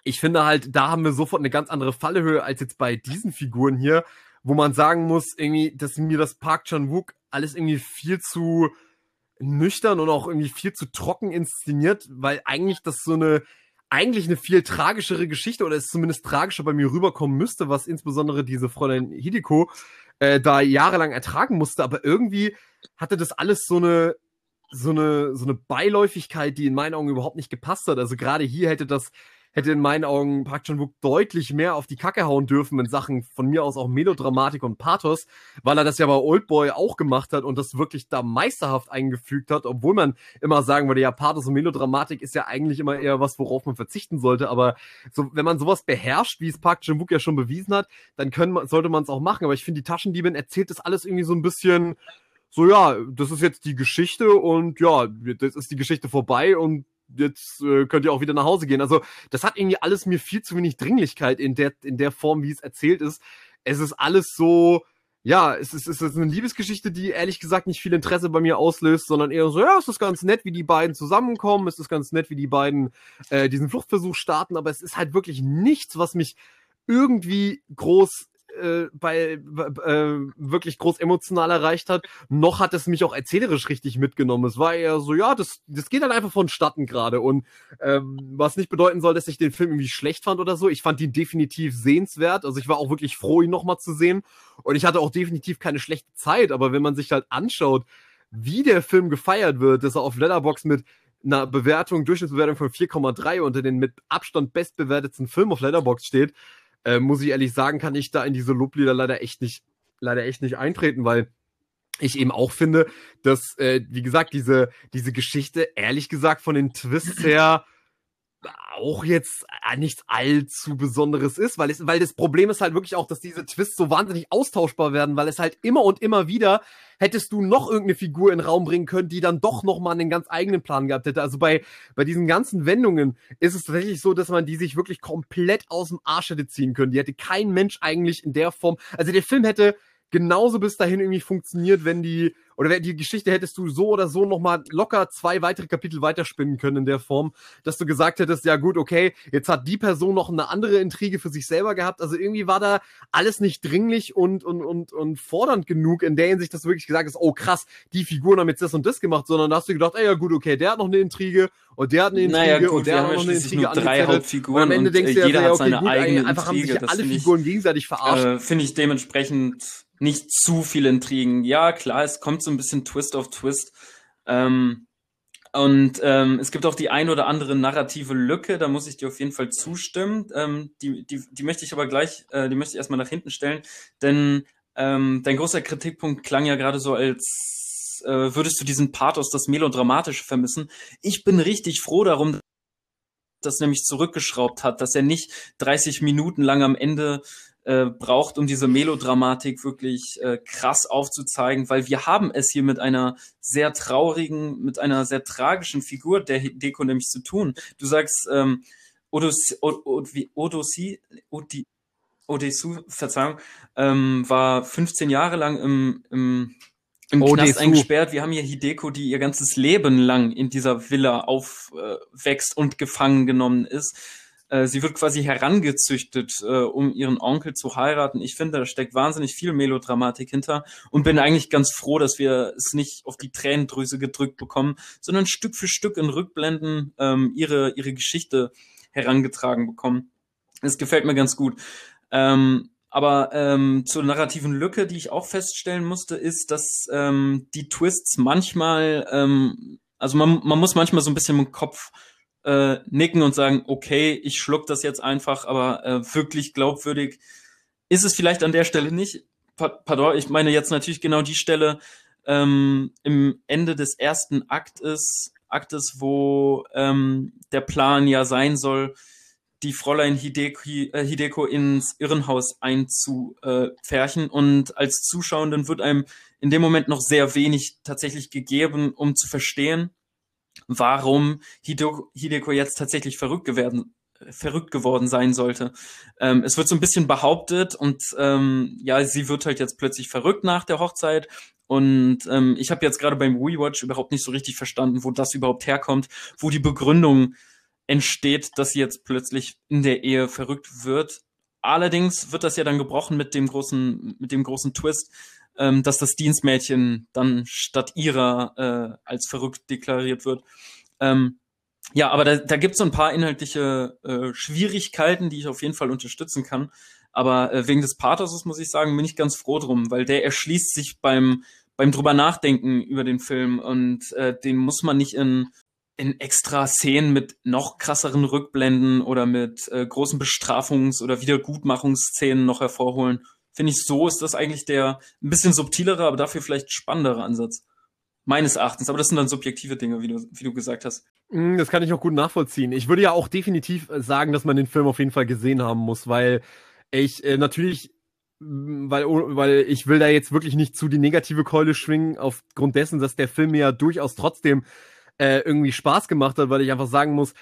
ich finde halt, da haben wir sofort eine ganz andere Fallehöhe als jetzt bei diesen Figuren hier, wo man sagen muss, irgendwie, dass mir das Park Chan-wook alles irgendwie viel zu, nüchtern und auch irgendwie viel zu trocken inszeniert, weil eigentlich das so eine eigentlich eine viel tragischere Geschichte oder es zumindest tragischer bei mir rüberkommen müsste, was insbesondere diese Fräulein Hideko äh, da jahrelang ertragen musste, aber irgendwie hatte das alles so eine so eine so eine Beiläufigkeit, die in meinen Augen überhaupt nicht gepasst hat. Also gerade hier hätte das hätte in meinen Augen Park Chan-wook deutlich mehr auf die Kacke hauen dürfen in Sachen von mir aus auch Melodramatik und Pathos, weil er das ja bei Oldboy auch gemacht hat und das wirklich da meisterhaft eingefügt hat, obwohl man immer sagen würde, ja, Pathos und Melodramatik ist ja eigentlich immer eher was, worauf man verzichten sollte, aber so, wenn man sowas beherrscht, wie es Park Chan-wook ja schon bewiesen hat, dann können, sollte man es auch machen, aber ich finde, die Taschendiebin erzählt das alles irgendwie so ein bisschen so, ja, das ist jetzt die Geschichte und ja, das ist die Geschichte vorbei und jetzt äh, könnt ihr auch wieder nach Hause gehen. Also das hat irgendwie alles mir viel zu wenig Dringlichkeit in der, in der Form, wie es erzählt ist. Es ist alles so, ja, es ist, es ist eine Liebesgeschichte, die ehrlich gesagt nicht viel Interesse bei mir auslöst, sondern eher so, ja, es ist ganz nett, wie die beiden zusammenkommen, es ist ganz nett, wie die beiden äh, diesen Fluchtversuch starten, aber es ist halt wirklich nichts, was mich irgendwie groß äh, bei äh, wirklich groß emotional erreicht hat, noch hat es mich auch erzählerisch richtig mitgenommen. Es war eher so, ja, das, das geht dann einfach vonstatten gerade. Und ähm, was nicht bedeuten soll, dass ich den Film irgendwie schlecht fand oder so. Ich fand ihn definitiv sehenswert. Also ich war auch wirklich froh, ihn nochmal zu sehen. Und ich hatte auch definitiv keine schlechte Zeit. Aber wenn man sich halt anschaut, wie der Film gefeiert wird, dass er auf Letterbox mit einer Bewertung, Durchschnittsbewertung von 4,3 unter den mit Abstand bestbewertetsten Film auf Letterbox steht, äh, muss ich ehrlich sagen, kann ich da in diese Loblieder leider echt nicht, leider echt nicht eintreten, weil ich eben auch finde, dass, äh, wie gesagt, diese, diese Geschichte, ehrlich gesagt, von den Twists her *clears throat* auch jetzt äh, nichts allzu Besonderes ist, weil es, weil das Problem ist halt wirklich auch, dass diese Twists so wahnsinnig austauschbar werden, weil es halt immer und immer wieder hättest du noch irgendeine Figur in den Raum bringen können, die dann doch noch mal einen ganz eigenen Plan gehabt hätte. Also bei, bei diesen ganzen Wendungen ist es tatsächlich so, dass man die sich wirklich komplett aus dem Arsch hätte ziehen können. Die hätte kein Mensch eigentlich in der Form, also der Film hätte genauso bis dahin irgendwie funktioniert, wenn die, oder die Geschichte hättest du so oder so nochmal locker zwei weitere Kapitel weiterspinnen können in der Form, dass du gesagt hättest, ja gut, okay, jetzt hat die Person noch eine andere Intrige für sich selber gehabt. Also irgendwie war da alles nicht dringlich und, und, und, und fordernd genug in der Hinsicht, dass du wirklich gesagt hast, oh krass, die Figuren haben jetzt das und das gemacht, sondern da hast du gedacht, ey, ja gut, okay, der hat noch eine Intrige und der hat eine Intrige naja, gut, und der hat noch eine Intrige nur drei Hauptfiguren und am Ende denkst du ja, jeder ja, hat okay, seine gut, eigene einfach Intrige. haben sich alle ich, Figuren gegenseitig verarscht. äh, finde ich dementsprechend nicht zu viele Intrigen. Ja, klar, es kommt so ein bisschen Twist auf Twist. Ähm, und ähm, es gibt auch die ein oder andere narrative Lücke, da muss ich dir auf jeden Fall zustimmen. Ähm, die, die, die möchte ich aber gleich, äh, die möchte ich erstmal nach hinten stellen, denn ähm, dein großer Kritikpunkt klang ja gerade so, als äh, würdest du diesen Pathos, das Melodramatische vermissen. Ich bin richtig froh darum, das nämlich zurückgeschraubt hat, dass er nicht 30 Minuten lang am Ende äh, braucht, um diese Melodramatik wirklich äh, krass aufzuzeigen, weil wir haben es hier mit einer sehr traurigen, mit einer sehr tragischen Figur der Deko nämlich zu tun. Du sagst, ähm, Odossi, Odossi, Odossi, Odessu, Verzeihung, ähm, war 15 Jahre lang im, im, im Odessu. Knast eingesperrt. Wir haben hier Hideko, die ihr ganzes Leben lang in dieser Villa aufwächst äh, und gefangen genommen ist. Äh, sie wird quasi herangezüchtet, äh, um ihren Onkel zu heiraten. Ich finde, da steckt wahnsinnig viel Melodramatik hinter und bin eigentlich ganz froh, dass wir es nicht auf die Tränendrüse gedrückt bekommen, sondern Stück für Stück in Rückblenden ähm, ihre, ihre Geschichte herangetragen bekommen. Es gefällt mir ganz gut. Ähm, aber ähm, zur narrativen Lücke, die ich auch feststellen musste, ist, dass ähm, die Twists manchmal, ähm, also man, man muss manchmal so ein bisschen im Kopf äh, nicken und sagen, okay, ich schluck das jetzt einfach, aber äh, wirklich glaubwürdig ist es vielleicht an der Stelle nicht. Pardon, ich meine jetzt natürlich genau die Stelle ähm, im Ende des ersten Aktes, Aktes, wo ähm, der Plan ja sein soll, die Fräulein Hideko, äh, Hideko ins Irrenhaus einzupferchen. Und als Zuschauenden wird einem in dem Moment noch sehr wenig tatsächlich gegeben, um zu verstehen, warum Hideko, jetzt tatsächlich verrückt geworden, verrückt geworden sein sollte. Ähm, es wird so ein bisschen behauptet und ähm, ja, sie wird halt jetzt plötzlich verrückt nach der Hochzeit. Und ähm, ich habe jetzt gerade beim WeWatch überhaupt nicht so richtig verstanden, wo das überhaupt herkommt, wo die Begründung entsteht, dass sie jetzt plötzlich in der Ehe verrückt wird. Allerdings wird das ja dann gebrochen mit dem großen, mit dem großen Twist, ähm, dass das Dienstmädchen dann statt ihrer äh, als verrückt deklariert wird. Ähm, ja, aber da, da gibt es so ein paar inhaltliche äh, Schwierigkeiten, die ich auf jeden Fall unterstützen kann. Aber äh, wegen des Pathoses muss ich sagen, bin ich ganz froh drum, weil der erschließt sich beim beim drüber nachdenken über den Film und äh, den muss man nicht in in extra Szenen mit noch krasseren Rückblenden oder mit äh, großen Bestrafungs- oder Wiedergutmachungsszenen noch hervorholen. Finde ich, so ist das eigentlich der ein bisschen subtilere, aber dafür vielleicht spannendere Ansatz. Meines Erachtens. Aber das sind dann subjektive Dinge, wie du, wie du gesagt hast. Mm, das kann ich auch gut nachvollziehen. Ich würde ja auch definitiv äh, sagen, dass man den Film auf jeden Fall gesehen haben muss, weil ich äh, natürlich mm, weil, oh, weil ich will da jetzt wirklich nicht zu die negative Keule schwingen, aufgrund dessen, dass der Film ja durchaus trotzdem äh, irgendwie Spaß gemacht hat, weil ich einfach sagen muss,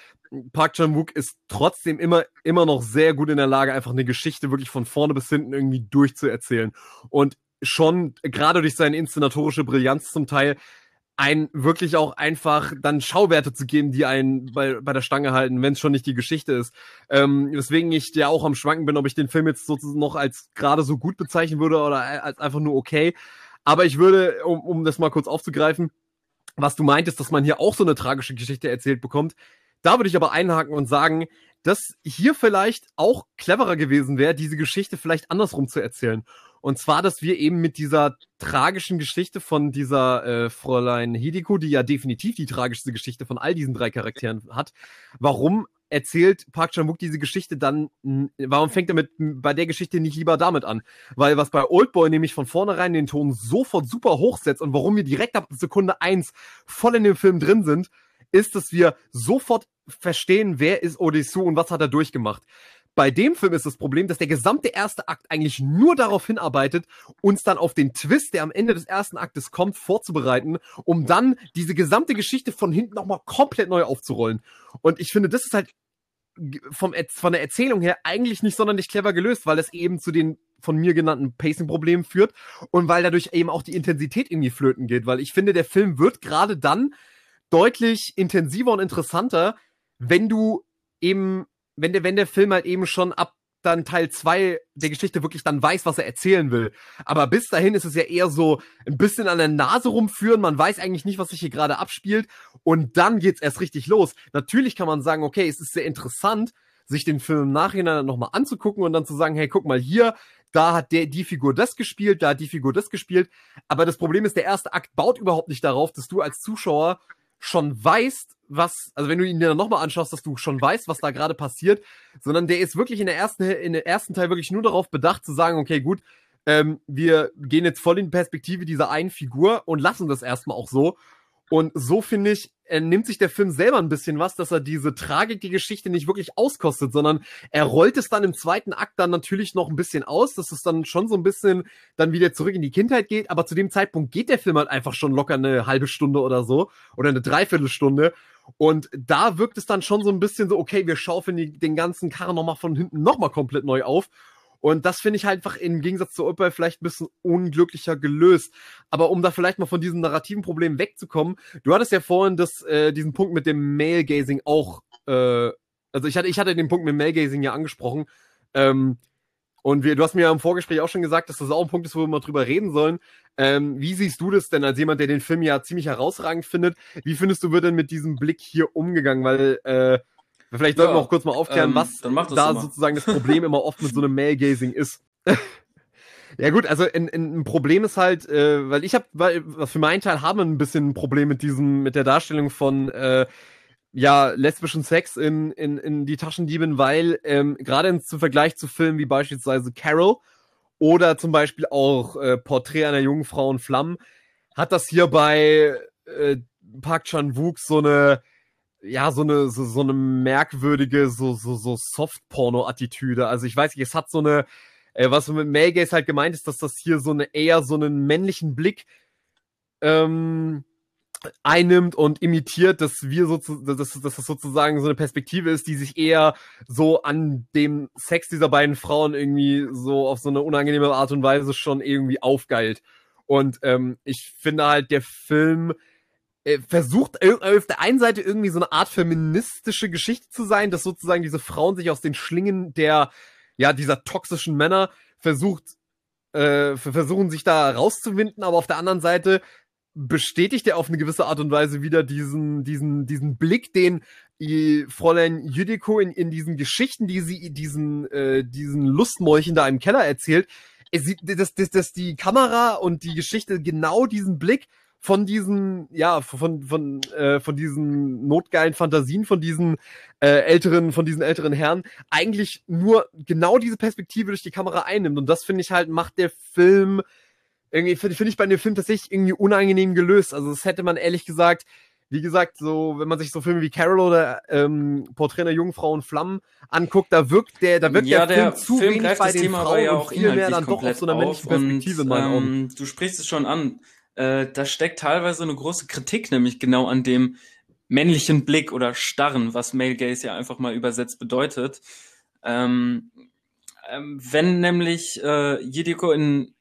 Park Chan-wook ist trotzdem immer, immer noch sehr gut in der Lage, einfach eine Geschichte wirklich von vorne bis hinten irgendwie durchzuerzählen. Und schon, gerade durch seine inszenatorische Brillanz zum Teil, ein wirklich auch einfach dann Schauwerte zu geben, die einen bei, bei der Stange halten, wenn es schon nicht die Geschichte ist. Ähm, weswegen ich ja auch am Schwanken bin, ob ich den Film jetzt sozusagen noch als gerade so gut bezeichnen würde oder als einfach nur okay. Aber ich würde, um, um das mal kurz aufzugreifen, was du meintest, dass man hier auch so eine tragische Geschichte erzählt bekommt. Da würde ich aber einhaken und sagen, dass hier vielleicht auch cleverer gewesen wäre, diese Geschichte vielleicht andersrum zu erzählen. Und zwar, dass wir eben mit dieser tragischen Geschichte von dieser äh, Fräulein Hideko, die ja definitiv die tragischste Geschichte von all diesen drei Charakteren hat, warum erzählt Park Chan-wook diese Geschichte dann, warum fängt er mit, bei der Geschichte nicht lieber damit an? Weil was bei Oldboy nämlich von vornherein den Ton sofort super hochsetzt und warum wir direkt ab Sekunde eins voll in dem Film drin sind, ist, dass wir sofort verstehen, wer ist Odessu und was hat er durchgemacht. Bei dem Film ist das Problem, dass der gesamte erste Akt eigentlich nur darauf hinarbeitet, uns dann auf den Twist, der am Ende des ersten Aktes kommt, vorzubereiten, um dann diese gesamte Geschichte von hinten nochmal komplett neu aufzurollen. Und ich finde, das ist halt vom, von der Erzählung her eigentlich nicht sonderlich clever gelöst, weil es eben zu den von mir genannten Pacing-Problemen führt und weil dadurch eben auch die Intensität irgendwie flöten geht, weil ich finde, der Film wird gerade dann deutlich intensiver und interessanter, wenn du eben wenn der, wenn der Film halt eben schon ab dann Teil zwei der Geschichte wirklich dann weiß, was er erzählen will. Aber bis dahin ist es ja eher so ein bisschen an der Nase rumführen. Man weiß eigentlich nicht, was sich hier gerade abspielt. Und dann geht's erst richtig los. Natürlich kann man sagen, okay, es ist sehr interessant, sich den Film im Nachhinein nochmal anzugucken und dann zu sagen, hey, guck mal hier, da hat der, die Figur das gespielt, da hat die Figur das gespielt. Aber das Problem ist, der erste Akt baut überhaupt nicht darauf, dass du als Zuschauer schon weißt, was, also wenn du ihn dir nochmal anschaust, dass du schon weißt, was da gerade passiert, sondern der ist wirklich in der ersten, in der ersten Teil wirklich nur darauf bedacht zu sagen, okay, gut, ähm, wir gehen jetzt voll in die Perspektive dieser einen Figur und lassen das erstmal auch so. Und so finde ich, er nimmt sich der Film selber ein bisschen was, dass er diese Tragik, die Geschichte nicht wirklich auskostet, sondern er rollt es dann im zweiten Akt dann natürlich noch ein bisschen aus, dass es dann schon so ein bisschen dann wieder zurück in die Kindheit geht, aber zu dem Zeitpunkt geht der Film halt einfach schon locker eine halbe Stunde oder so oder eine Dreiviertelstunde. Und da wirkt es dann schon so ein bisschen so, okay, wir schaufeln die, den ganzen Karren nochmal von hinten nochmal komplett neu auf und das finde ich halt einfach im Gegensatz zu Opel vielleicht ein bisschen unglücklicher gelöst. Aber um da vielleicht mal von diesem narrativen Problem wegzukommen, du hattest ja vorhin das, äh, diesen Punkt mit dem Male-Gazing auch, äh, also ich hatte, ich hatte den Punkt mit Male-Gazing ja angesprochen. Ähm, und wir, du hast mir ja im Vorgespräch auch schon gesagt, dass das auch ein Punkt ist, wo wir mal drüber reden sollen. Ähm, wie siehst du das denn als jemand, der den Film ja ziemlich herausragend findet? Wie findest du, wird denn mit diesem Blick hier umgegangen? Weil, äh, Vielleicht sollten ja, wir auch kurz mal aufklären, ähm, was da sozusagen das Problem immer oft mit so einem *laughs* Male-Gazing ist. *laughs* ja gut, also ein, ein Problem ist halt, äh, weil ich habe, für meinen Teil haben wir ein bisschen ein Problem mit diesem, mit der Darstellung von äh, ja lesbischen Sex in, in, in die Taschendieben, weil ähm, gerade im Vergleich zu Filmen wie beispielsweise Carol oder zum Beispiel auch äh, Porträt einer jungen Frau in Flammen hat das hier bei äh, Park Chan-wook so eine ja, so eine, so, so eine merkwürdige, so, so, so Soft-Porno-Attitüde. Also ich weiß nicht, es hat so eine, äh, was mit Male halt gemeint ist, dass das hier so eine eher so einen männlichen Blick ähm, einnimmt und imitiert, dass wir sozusagen, dass, dass das sozusagen so eine Perspektive ist, die sich eher so an dem Sex dieser beiden Frauen irgendwie so auf so eine unangenehme Art und Weise schon irgendwie aufgeilt. Und ähm, ich finde halt, der Film äh, versucht auf der einen Seite irgendwie so eine Art feministische Geschichte zu sein, dass sozusagen diese Frauen sich aus den Schlingen der, ja, dieser toxischen Männer versucht, äh, versuchen sich da rauszuwinden, aber auf der anderen Seite bestätigt er auf eine gewisse Art und Weise wieder diesen, diesen, diesen Blick, den die Fräulein Judiko in, in diesen Geschichten, die sie diesen, äh, diesen Lustmolchen da im Keller erzählt, es sieht, dass, dass, dass die Kamera und die Geschichte genau diesen Blick von diesen, ja, von, von, äh, von diesen notgeilen Fantasien, von diesen äh, älteren, von diesen älteren Herren, eigentlich nur genau diese Perspektive durch die Kamera einnimmt. Und das finde ich halt, macht der Film irgendwie, finde find ich bei dem Film tatsächlich irgendwie unangenehm gelöst. Also das hätte man ehrlich gesagt, wie gesagt, so, wenn man sich so Filme wie Carol oder ähm, Porträt einer jungen Frau in Flammen anguckt, da wirkt der, da wirkt ja, der, Film zu Film wenig bei den Thema Frauen ja und viel mehr dann doch auf so einer männlichen Perspektive und. Ähm, du sprichst es schon an äh, da steckt teilweise eine große Kritik, nämlich genau an dem männlichen Blick oder Starren, was Male Gaze ja einfach mal übersetzt bedeutet. Ähm, ähm, wenn nämlich äh, Jediko in,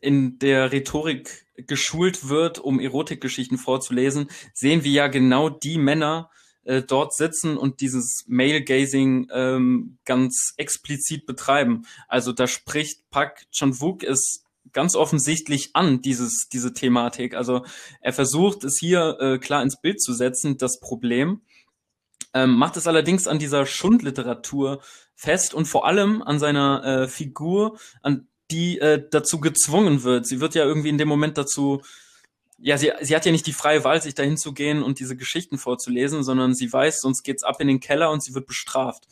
in der Rhetorik geschult wird, um Erotikgeschichten vorzulesen, sehen wir ja genau die Männer äh, dort sitzen und dieses Male-Gazing ähm, ganz explizit betreiben. Also da spricht Pak Chan-wook es ganz offensichtlich an, dieses, diese Thematik. Also er versucht es hier äh, klar ins Bild zu setzen, das Problem. Ähm, macht es allerdings an dieser Schundliteratur fest und vor allem an seiner äh, Figur, an die äh, dazu gezwungen wird. Sie wird ja irgendwie in dem Moment dazu, ja, sie, sie hat ja nicht die freie Wahl, sich dahin zu gehen und diese Geschichten vorzulesen, sondern sie weiß, sonst geht's ab in den Keller und sie wird bestraft.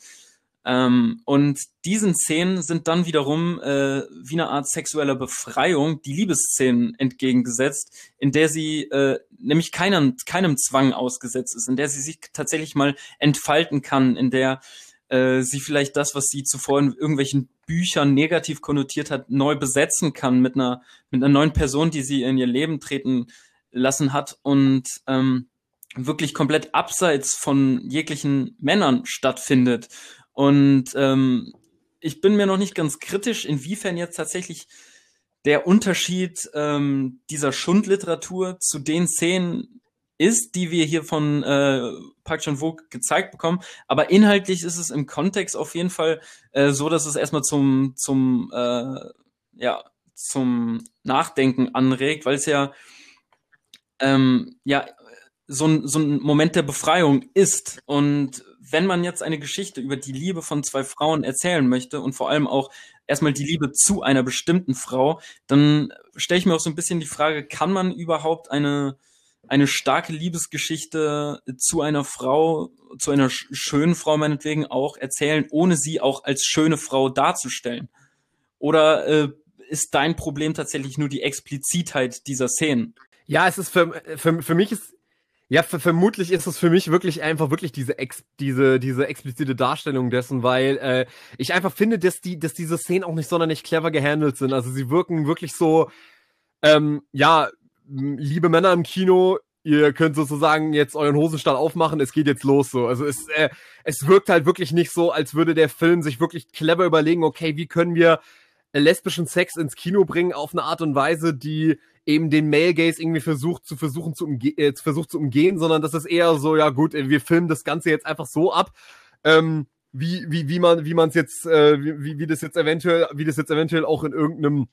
Ähm, und diesen Szenen sind dann wiederum äh, wie eine Art sexueller Befreiung die Liebesszenen entgegengesetzt, in der sie äh, nämlich keinem, keinem Zwang ausgesetzt ist, in der sie sich tatsächlich mal entfalten kann, in der äh, sie vielleicht das, was sie zuvor in irgendwelchen Büchern negativ konnotiert hat, neu besetzen kann mit einer, mit einer neuen Person, die sie in ihr Leben treten lassen hat und ähm, wirklich komplett abseits von jeglichen Männern stattfindet und ähm, ich bin mir noch nicht ganz kritisch, inwiefern jetzt tatsächlich der Unterschied ähm, dieser Schundliteratur zu den Szenen ist, die wir hier von äh, Park Chan-wook gezeigt bekommen. Aber inhaltlich ist es im Kontext auf jeden Fall äh, so, dass es erstmal zum zum äh, ja zum Nachdenken anregt, weil es ja ähm, ja so ein, so ein Moment der Befreiung ist und wenn man jetzt eine Geschichte über die Liebe von zwei Frauen erzählen möchte und vor allem auch erstmal die Liebe zu einer bestimmten Frau, dann stelle ich mir auch so ein bisschen die Frage, kann man überhaupt eine, eine starke Liebesgeschichte zu einer Frau, zu einer schönen Frau meinetwegen auch erzählen, ohne sie auch als schöne Frau darzustellen? Oder äh, ist dein Problem tatsächlich nur die Explizitheit dieser Szenen? Ja, es ist für, für, für mich ist Ja, vermutlich ist es für mich wirklich einfach wirklich diese ex diese diese explizite Darstellung dessen, weil äh, ich einfach finde, dass die dass diese Szenen auch nicht sonderlich clever gehandelt sind. Also sie wirken wirklich so ähm, ja, liebe Männer im Kino, ihr könnt sozusagen jetzt euren Hosenstall aufmachen, es geht jetzt los so. Also es äh, es wirkt halt wirklich nicht so, als würde der Film sich wirklich clever überlegen, okay, wie können wir lesbischen Sex ins Kino bringen auf eine Art und Weise, die eben den Male Gaze irgendwie versucht zu versuchen zu, umge äh, versucht zu umgehen, sondern das ist eher so, ja gut, wir filmen das Ganze jetzt einfach so ab, ähm, wie wie wie man wie man es jetzt äh, wie wie das jetzt eventuell wie das jetzt eventuell auch in irgendeinem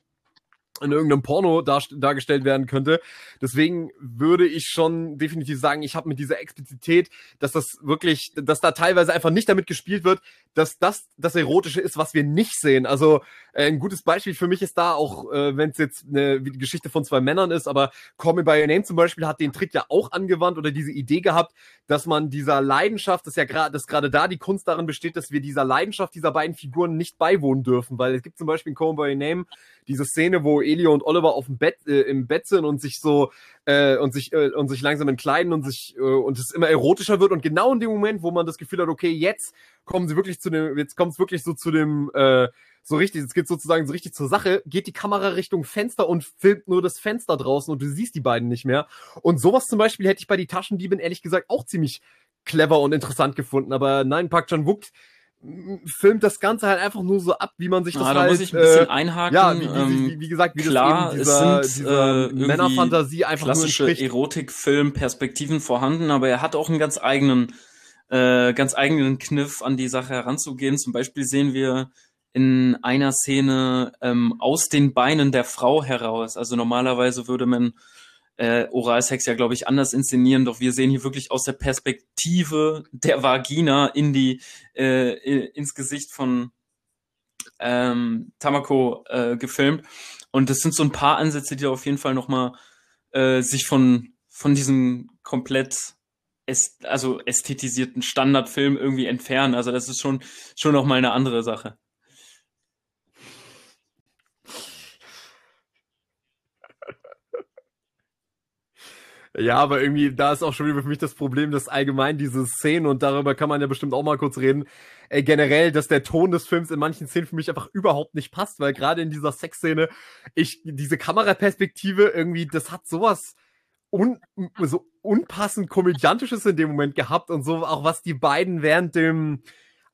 in irgendeinem Porno dar dargestellt werden könnte. Deswegen würde ich schon definitiv sagen, ich habe mit dieser Explizität, dass das wirklich, dass da teilweise einfach nicht damit gespielt wird, dass das das Erotische ist, was wir nicht sehen. Also äh, ein gutes Beispiel für mich ist da auch, äh, wenn es jetzt eine Geschichte von zwei Männern ist, aber Call Me By Your Name zum Beispiel hat den Trick ja auch angewandt oder diese Idee gehabt, dass man dieser Leidenschaft, dass ja gerade, dass gerade da die Kunst darin besteht, dass wir dieser Leidenschaft dieser beiden Figuren nicht beiwohnen dürfen, weil es gibt zum Beispiel in Call Me By Your Name diese Szene, wo Elio und Oliver auf dem Bett äh, im Bett sind und sich so äh, und sich äh, und sich langsam entkleiden und sich äh, und es immer erotischer wird und genau in dem Moment, wo man das Gefühl hat, okay, jetzt kommen sie wirklich zu dem, jetzt kommt es wirklich so zu dem äh, so richtig, jetzt geht sozusagen so richtig zur Sache, geht die Kamera Richtung Fenster und filmt nur das Fenster draußen und du siehst die beiden nicht mehr. Und sowas zum Beispiel hätte ich bei die Taschendieben ehrlich gesagt auch ziemlich clever und interessant gefunden. Aber nein, Park Chan Wook filmt das Ganze halt einfach nur so ab, wie man sich das ah, da halt, muss ich ein bisschen äh, einhaken. Ja, wie, ähm, wie, wie, gesagt, wie klar, das eben dieser, es sind dieser äh, Männerfantasie einfach klassische nur Erotikfilm-Perspektiven vorhanden, aber er hat auch einen ganz eigenen, äh, ganz eigenen Kniff an die Sache heranzugehen. Zum Beispiel sehen wir in einer Szene ähm, aus den Beinen der Frau heraus. Also normalerweise würde man äh, Oralsex ja, glaube ich, anders inszenieren, doch wir sehen hier wirklich aus der Perspektive der Vagina in die, äh, ins Gesicht von ähm, Tamako äh, gefilmt. Und das sind so ein paar Ansätze, die auf jeden Fall nochmal äh, sich von, von diesem komplett äst also ästhetisierten Standardfilm irgendwie entfernen. Also das ist schon, schon nochmal eine andere Sache. Ja, aber irgendwie, da ist auch schon wieder für mich das Problem, dass allgemein diese Szenen, und darüber kann man ja bestimmt auch mal kurz reden, äh, generell, dass der Ton des Films in manchen Szenen für mich einfach überhaupt nicht passt, weil gerade in dieser Sexszene, ich, diese Kameraperspektive irgendwie, das hat sowas un, so unpassend komödiantisches in dem Moment gehabt und so auch was die beiden während dem,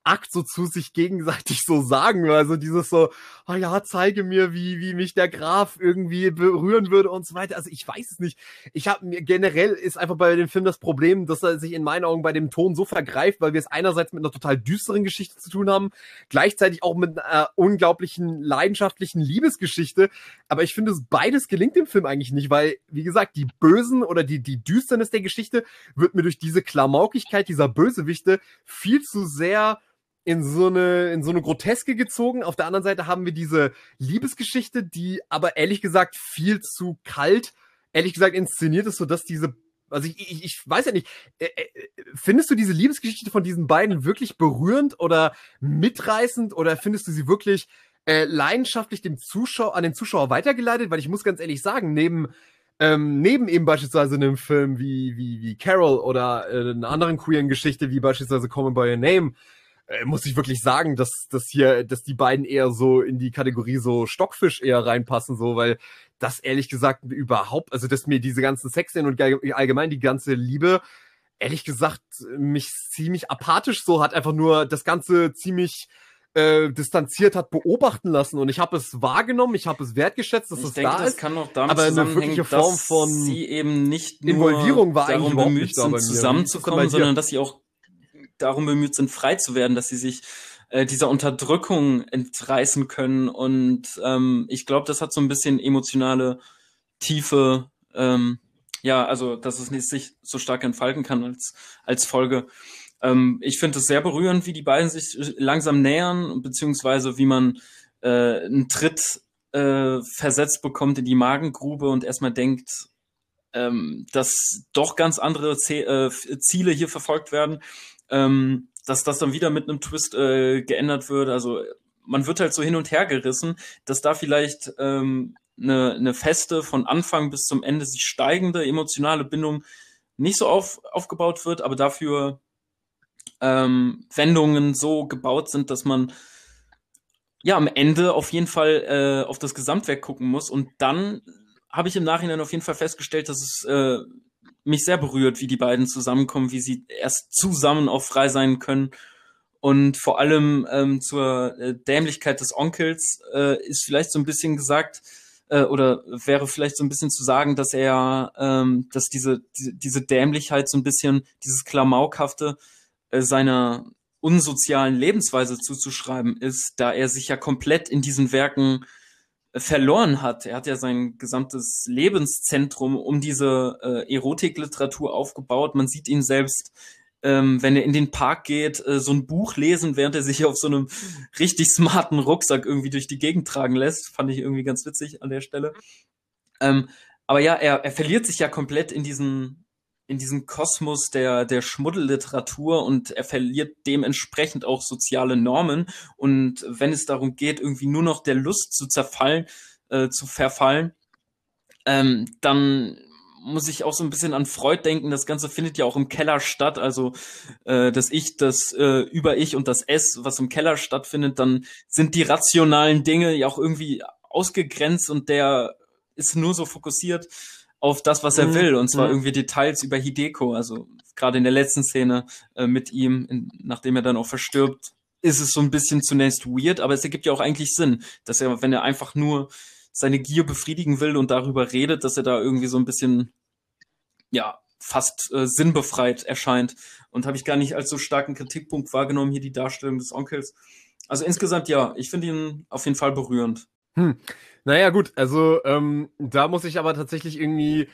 Akt so zu sich gegenseitig so sagen. Also dieses so, oh ja, zeige mir, wie, wie mich der Graf irgendwie berühren würde und so weiter. Also ich weiß es nicht. Ich habe mir generell ist einfach bei dem Film das Problem, dass er sich in meinen Augen bei dem Ton so vergreift, weil wir es einerseits mit einer total düsteren Geschichte zu tun haben, gleichzeitig auch mit einer unglaublichen leidenschaftlichen Liebesgeschichte. Aber ich finde, beides gelingt dem Film eigentlich nicht, weil, wie gesagt, die Bösen oder die, die Düsternis der Geschichte wird mir durch diese Klamaukigkeit dieser Bösewichte viel zu sehr in so eine in so eine Groteske gezogen. Auf der anderen Seite haben wir diese Liebesgeschichte, die aber ehrlich gesagt viel zu kalt, ehrlich gesagt inszeniert ist, so dass diese also ich, ich, ich weiß ja nicht, äh, äh, findest du diese Liebesgeschichte von diesen beiden wirklich berührend oder mitreißend oder findest du sie wirklich äh, leidenschaftlich dem Zuschauer an den Zuschauer weitergeleitet? Weil ich muss ganz ehrlich sagen, neben ähm, neben eben beispielsweise einem Film wie wie wie Carol oder äh, einer anderen queeren Geschichte wie beispielsweise Come by Your Name äh, muss ich wirklich sagen, dass, dass hier, dass die beiden eher so in die Kategorie so Stockfisch eher reinpassen, so, weil das ehrlich gesagt überhaupt, also dass mir diese ganzen Sexszenen und allgemein die ganze Liebe, ehrlich gesagt, mich ziemlich apathisch so hat, einfach nur das Ganze ziemlich äh, distanziert hat beobachten lassen. Und ich habe es wahrgenommen, ich habe es wertgeschätzt, dass ich es denke, da das ist. kann auch damit aber eine wirkliche Form von sie eben nicht nur Involvierung war darum eigentlich bemüht sind, zusammenzukommen, sondern dass sie auch darum bemüht sind, frei zu werden, dass sie sich äh, dieser Unterdrückung entreißen können. Und ähm, ich glaube, das hat so ein bisschen emotionale Tiefe, ähm, ja, also dass es nicht sich so stark entfalten kann als, als Folge. Ähm, ich finde es sehr berührend, wie die beiden sich langsam nähern, beziehungsweise wie man äh, einen Tritt äh, versetzt bekommt in die Magengrube und erstmal denkt, ähm, dass doch ganz andere äh, Ziele hier verfolgt werden ähm, dass das dann wieder mit einem Twist äh, geändert wird. Also man wird halt so hin und her gerissen, dass da vielleicht ähm, eine, eine feste von Anfang bis zum Ende sich steigende emotionale Bindung nicht so auf, aufgebaut wird, aber dafür ähm, Wendungen so gebaut sind, dass man ja am Ende auf jeden Fall äh, auf das Gesamtwerk gucken muss. Und dann habe ich im Nachhinein auf jeden Fall festgestellt, dass es äh, mich sehr berührt, wie die beiden zusammenkommen, wie sie erst zusammen auch frei sein können. Und vor allem ähm, zur äh, Dämlichkeit des Onkels äh, ist vielleicht so ein bisschen gesagt, äh, oder wäre vielleicht so ein bisschen zu sagen, dass er, ähm, dass diese, diese, diese Dämlichkeit so ein bisschen, dieses Klamaukhafte äh, seiner unsozialen Lebensweise zuzuschreiben ist, da er sich ja komplett in diesen Werken verloren hat. Er hat ja sein gesamtes Lebenszentrum um diese äh, Erotikliteratur aufgebaut. Man sieht ihn selbst, ähm, wenn er in den Park geht, äh, so ein Buch lesen, während er sich auf so einem richtig smarten Rucksack irgendwie durch die Gegend tragen lässt. Fand ich irgendwie ganz witzig an der Stelle. Ähm, aber ja, er, er verliert sich ja komplett in diesen in diesem Kosmos der, der Schmuddelliteratur und er verliert dementsprechend auch soziale Normen. Und wenn es darum geht, irgendwie nur noch der Lust zu zerfallen, äh, zu verfallen, ähm, dann muss ich auch so ein bisschen an Freud denken. Das Ganze findet ja auch im Keller statt. Also äh, das Ich, das äh, Über-Ich und das Es, was im Keller stattfindet, dann sind die rationalen Dinge ja auch irgendwie ausgegrenzt und der ist nur so fokussiert auf das, was er mhm. will, und zwar mhm. irgendwie Details über Hideko. Also gerade in der letzten Szene äh, mit ihm, in, nachdem er dann auch verstirbt, ist es so ein bisschen zunächst weird, aber es ergibt ja auch eigentlich Sinn, dass er, wenn er einfach nur seine Gier befriedigen will und darüber redet, dass er da irgendwie so ein bisschen, ja, fast äh, sinnbefreit erscheint. Und habe ich gar nicht als so starken Kritikpunkt wahrgenommen, hier die Darstellung des Onkels. Also insgesamt ja, ich finde ihn auf jeden Fall berührend. Hm. Naja, gut, also ähm, da muss ich aber tatsächlich irgendwie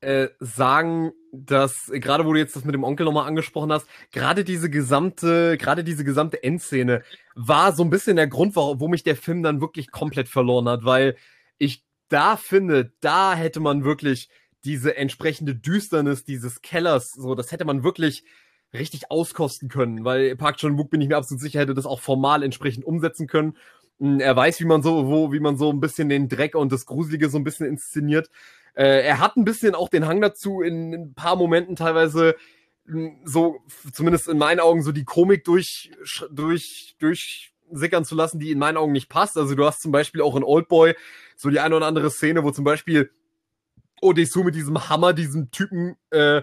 äh, sagen, dass gerade wo du jetzt das mit dem Onkel nochmal angesprochen hast, gerade diese gesamte, gerade diese gesamte Endszene war so ein bisschen der Grund, wo, wo mich der Film dann wirklich komplett verloren hat, weil ich da finde, da hätte man wirklich diese entsprechende Düsternis dieses Kellers, so, das hätte man wirklich richtig auskosten können, weil Park Chan-wook bin ich mir absolut sicher, hätte das auch formal entsprechend umsetzen können er weiß, wie man so, wo, wie man so ein bisschen den Dreck und das Gruselige so ein bisschen inszeniert. Äh, er hat ein bisschen auch den Hang dazu, in, in ein paar Momenten teilweise hm, so, zumindest in meinen Augen, so die Komik durch, durch, durch sickern zu lassen, die in meinen Augen nicht passt. Also du hast zum Beispiel auch in Oldboy so die eine oder andere Szene, wo zum Beispiel Odesu mit diesem Hammer diesem Typen äh,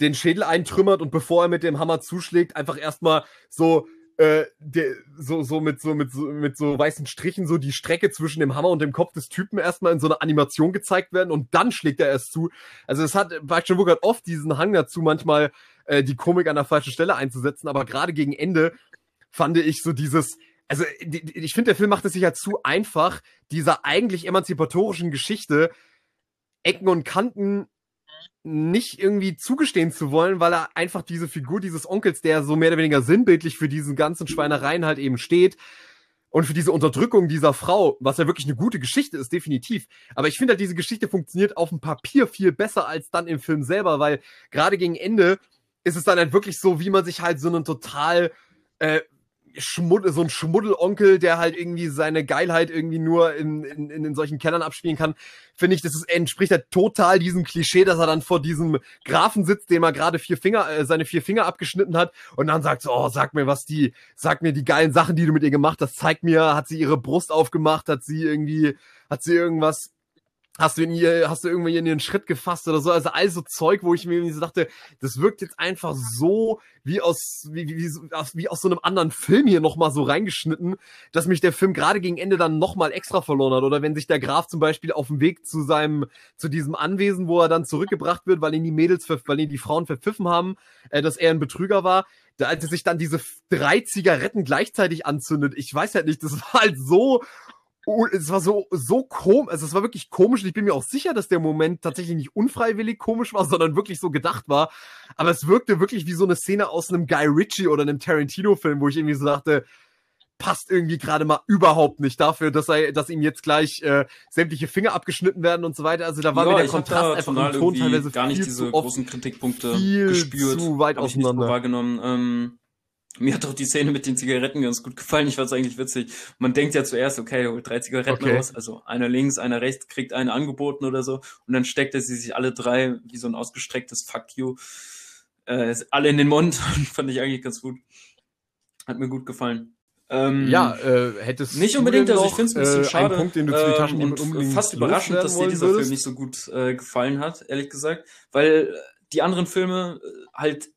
den Schädel eintrümmert und bevor er mit dem Hammer zuschlägt, einfach erstmal so äh, der, so, so mit so mit so mit so weißen Strichen so die Strecke zwischen dem Hammer und dem Kopf des Typen erstmal in so einer Animation gezeigt werden und dann schlägt er erst zu. Also es hat Chan Wook hat oft diesen Hang dazu, manchmal äh, die Komik an der falschen Stelle einzusetzen, aber gerade gegen Ende fand ich so dieses also ich finde, der Film macht es sich ja zu einfach, dieser eigentlich emanzipatorischen Geschichte Ecken und Kanten nicht irgendwie zugestehen zu wollen, weil er einfach diese Figur dieses Onkels, der so mehr oder weniger sinnbildlich für diesen ganzen Schweinereien halt eben steht und für diese Unterdrückung dieser Frau, was ja wirklich eine gute Geschichte ist, definitiv. Aber ich finde halt, diese Geschichte funktioniert auf dem Papier viel besser als dann im Film selber, weil gerade gegen Ende ist es dann halt wirklich so, wie man sich halt so einen total äh, Schmuddel, so ein Schmuddelonkel, der halt irgendwie seine Geilheit irgendwie nur in, in, in solchen Kellern abspielen kann, finde ich, das ist, entspricht ja total diesem Klischee, dass er dann vor diesem Grafen sitzt, dem er gerade vier Finger, äh, seine vier Finger abgeschnitten hat und dann sagt so, oh, sag mir was die, sag mir die geilen Sachen, die du mit ihr gemacht hast, zeig mir, hat sie ihre Brust aufgemacht, hat sie irgendwie, hat sie irgendwas hast du in ihr, hast du irgendwie in ihren Schritt gefasst oder so, also all so Zeug, wo ich mir so dachte, das wirkt jetzt einfach so wie aus, wie, wie, wie aus so einem anderen Film hier nochmal so reingeschnitten, dass mich der Film gerade gegen Ende dann nochmal extra verloren hat. Oder wenn sich der Graf zum Beispiel auf dem Weg zu seinem, zu diesem Anwesen, wo er dann zurückgebracht wird, weil ihn die Mädels, weil ihn die Frauen verpfiffen haben, äh, dass er ein Betrüger war, da als er sich dann diese drei Zigaretten gleichzeitig anzündet, ich weiß halt nicht, das war halt so es war so, so komisch, also es war wirklich komisch und ich bin mir auch sicher, dass der Moment tatsächlich nicht unfreiwillig komisch war, *laughs* sondern wirklich so gedacht war. Aber es wirkte wirklich wie so eine Szene aus einem Guy Ritchie oder einem Tarantino-Film, wo ich irgendwie so dachte, passt irgendwie gerade mal überhaupt nicht dafür, dass er, dass ihm jetzt gleich äh, sämtliche Finger abgeschnitten werden und so weiter. Also da war ja, mir der Kontrast einfach im Ton teilweise gar nicht diese großen Kritikpunkte gespürt, zu weit auseinander wahrgenommen. Ähm, Mir hat auch die Szene mit den Zigaretten ganz gut gefallen. Ich fand es eigentlich witzig. Man denkt ja zuerst, okay, er holt drei Zigaretten Okay. raus. Also einer links, einer rechts, kriegt eine angeboten oder so. Und dann steckt er sie sich alle drei wie so ein ausgestrecktes Fuck you äh, alle in den Mund. *laughs* fand ich eigentlich ganz gut. Hat mir gut gefallen. Ähm, Ja, äh, hättest nicht unbedingt, also ich finde es ein bisschen äh, schade. Einen Punkt, den du zu den ähm, und fast überraschend, dass dir dieser würdest? Film nicht so gut äh, gefallen hat, ehrlich gesagt. Weil äh, die anderen Filme äh, halt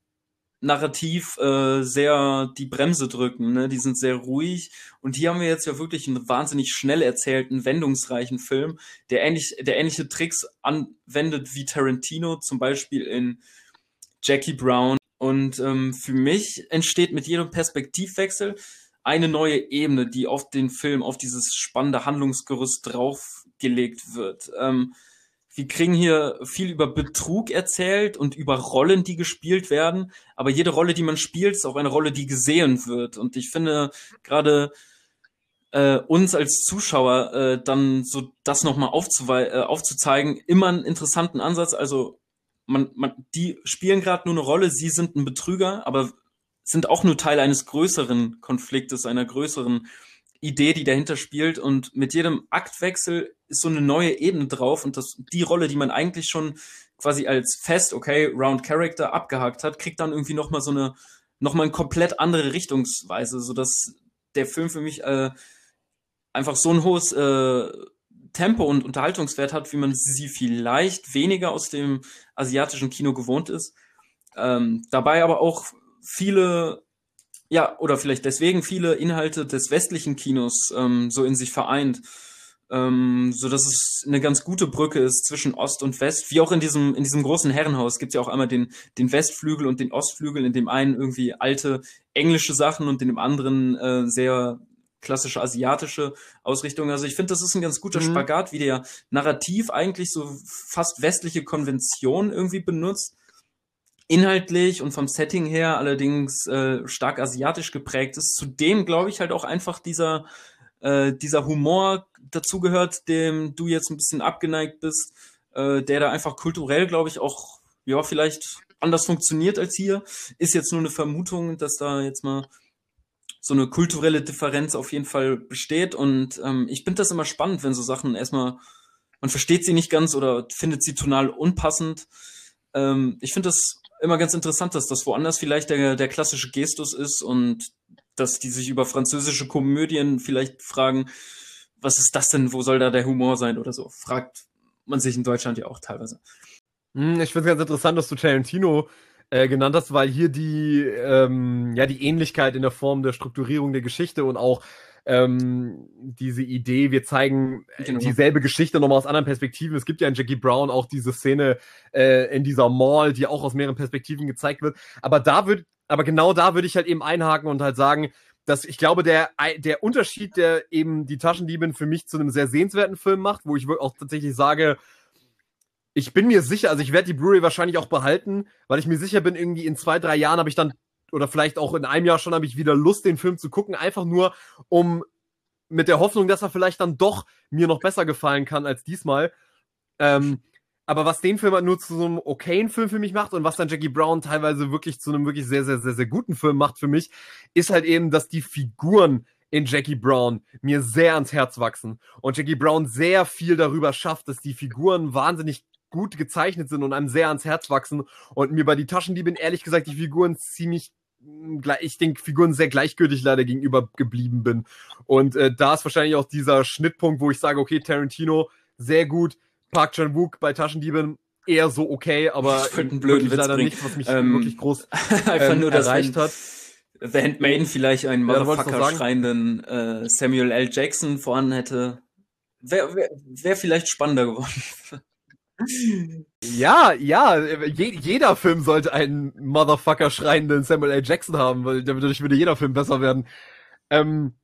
narrativ äh, sehr die Bremse drücken, ne? Die sind sehr ruhig. Und hier haben wir jetzt ja wirklich einen wahnsinnig schnell erzählten, wendungsreichen Film, der ähnlich, der ähnliche Tricks anwendet wie Tarantino, zum Beispiel in Jackie Brown. Und ähm, für mich entsteht mit jedem Perspektivwechsel eine neue Ebene, die auf den Film, auf dieses spannende Handlungsgerüst draufgelegt wird. Ähm, wir kriegen hier viel über Betrug erzählt und über Rollen, die gespielt werden. Aber jede Rolle, die man spielt, ist auch eine Rolle, die gesehen wird. Und ich finde gerade äh, uns als Zuschauer äh, dann so das nochmal äh, aufzuzeigen, immer einen interessanten Ansatz. Also man, man, die spielen gerade nur eine Rolle, sie sind ein Betrüger, aber sind auch nur Teil eines größeren Konfliktes, einer größeren Idee, die dahinter spielt. Und mit jedem Aktwechsel ist so eine neue Ebene drauf und das, die Rolle, die man eigentlich schon quasi als fest, okay, Round Character abgehakt hat, kriegt dann irgendwie nochmal so eine, nochmal eine komplett andere Richtungsweise, sodass der Film für mich äh, einfach so ein hohes äh, Tempo und Unterhaltungswert hat, wie man sie vielleicht weniger aus dem asiatischen Kino gewohnt ist. Ähm, dabei aber auch viele, ja, oder vielleicht deswegen viele Inhalte des westlichen Kinos ähm, so in sich vereint. Ähm, so dass es eine ganz gute Brücke ist zwischen Ost und West, wie auch in diesem, in diesem großen Herrenhaus gibt es ja auch einmal den, den Westflügel und den Ostflügel, in dem einen irgendwie alte englische Sachen und in dem anderen äh, sehr klassische asiatische Ausrichtung. Also ich finde, das ist ein ganz guter Mhm. Spagat, wie der narrativ eigentlich so fast westliche Konventionen irgendwie benutzt. Inhaltlich und vom Setting her allerdings äh, stark asiatisch geprägt ist. Zudem glaube ich halt auch einfach dieser, äh, dieser Humor dazugehört, dem du jetzt ein bisschen abgeneigt bist, äh, der da einfach kulturell, glaube ich, auch ja vielleicht anders funktioniert als hier. Ist jetzt nur eine Vermutung, dass da jetzt mal so eine kulturelle Differenz auf jeden Fall besteht. Und ähm, ich finde das immer spannend, wenn so Sachen erstmal, man versteht sie nicht ganz oder findet sie tonal unpassend. Ähm, ich finde das immer ganz interessant, dass das woanders vielleicht der, der klassische Gestus ist und dass die sich über französische Komödien vielleicht fragen, was ist das denn, wo soll da der Humor sein oder so. Fragt man sich in Deutschland ja auch teilweise. Hm, Ich finde es ganz interessant, dass du Tarantino äh, genannt hast, weil hier die, ähm, ja, die Ähnlichkeit in der Form der Strukturierung der Geschichte und auch ähm, diese Idee, wir zeigen Genau. dieselbe Geschichte nochmal aus anderen Perspektiven. Es gibt ja in Jackie Brown auch diese Szene äh, in dieser Mall, die auch aus mehreren Perspektiven gezeigt wird. Aber da würde, aber genau da würde ich halt eben einhaken und halt sagen, dass ich glaube, der, der Unterschied, der eben die Taschendiebin für mich zu einem sehr sehenswerten Film macht, wo ich auch tatsächlich sage, ich bin mir sicher, also ich werde die Blu-ray wahrscheinlich auch behalten, weil ich mir sicher bin, irgendwie in zwei, drei Jahren habe ich dann, oder vielleicht auch in einem Jahr schon, habe ich wieder Lust, den Film zu gucken, einfach nur, um mit der Hoffnung, dass er vielleicht dann doch mir noch besser gefallen kann als diesmal. Ähm, aber was den Film halt nur zu so einem okayen Film für mich macht und was dann Jackie Brown teilweise wirklich zu einem wirklich sehr, sehr, sehr, sehr guten Film macht für mich, ist halt eben, dass die Figuren in Jackie Brown mir sehr ans Herz wachsen und Jackie Brown sehr viel darüber schafft, dass die Figuren wahnsinnig gut gezeichnet sind und einem sehr ans Herz wachsen und mir bei die Taschendiebin ehrlich gesagt die Figuren ziemlich gleich- ich denke Figuren sehr gleichgültig leider gegenüber geblieben bin. Und äh, da ist wahrscheinlich auch dieser Schnittpunkt, wo ich sage, okay, Tarantino sehr gut, Park Chan Wook bei Taschendieben eher so okay, aber Ich einen blöden Witz leider bringen. nichts, was mich Ähm, wirklich groß *laughs* Einfach ähm, nur, erreicht hat. The Handmaiden vielleicht einen Ja, Motherfucker schreienden äh, Samuel L. Jackson vorhanden hätte, wäre wär, wär vielleicht spannender geworden. Ja, ja, je, jeder Film sollte einen Motherfucker schreienden Samuel L. Jackson haben, weil dadurch würde jeder Film besser werden. Ähm,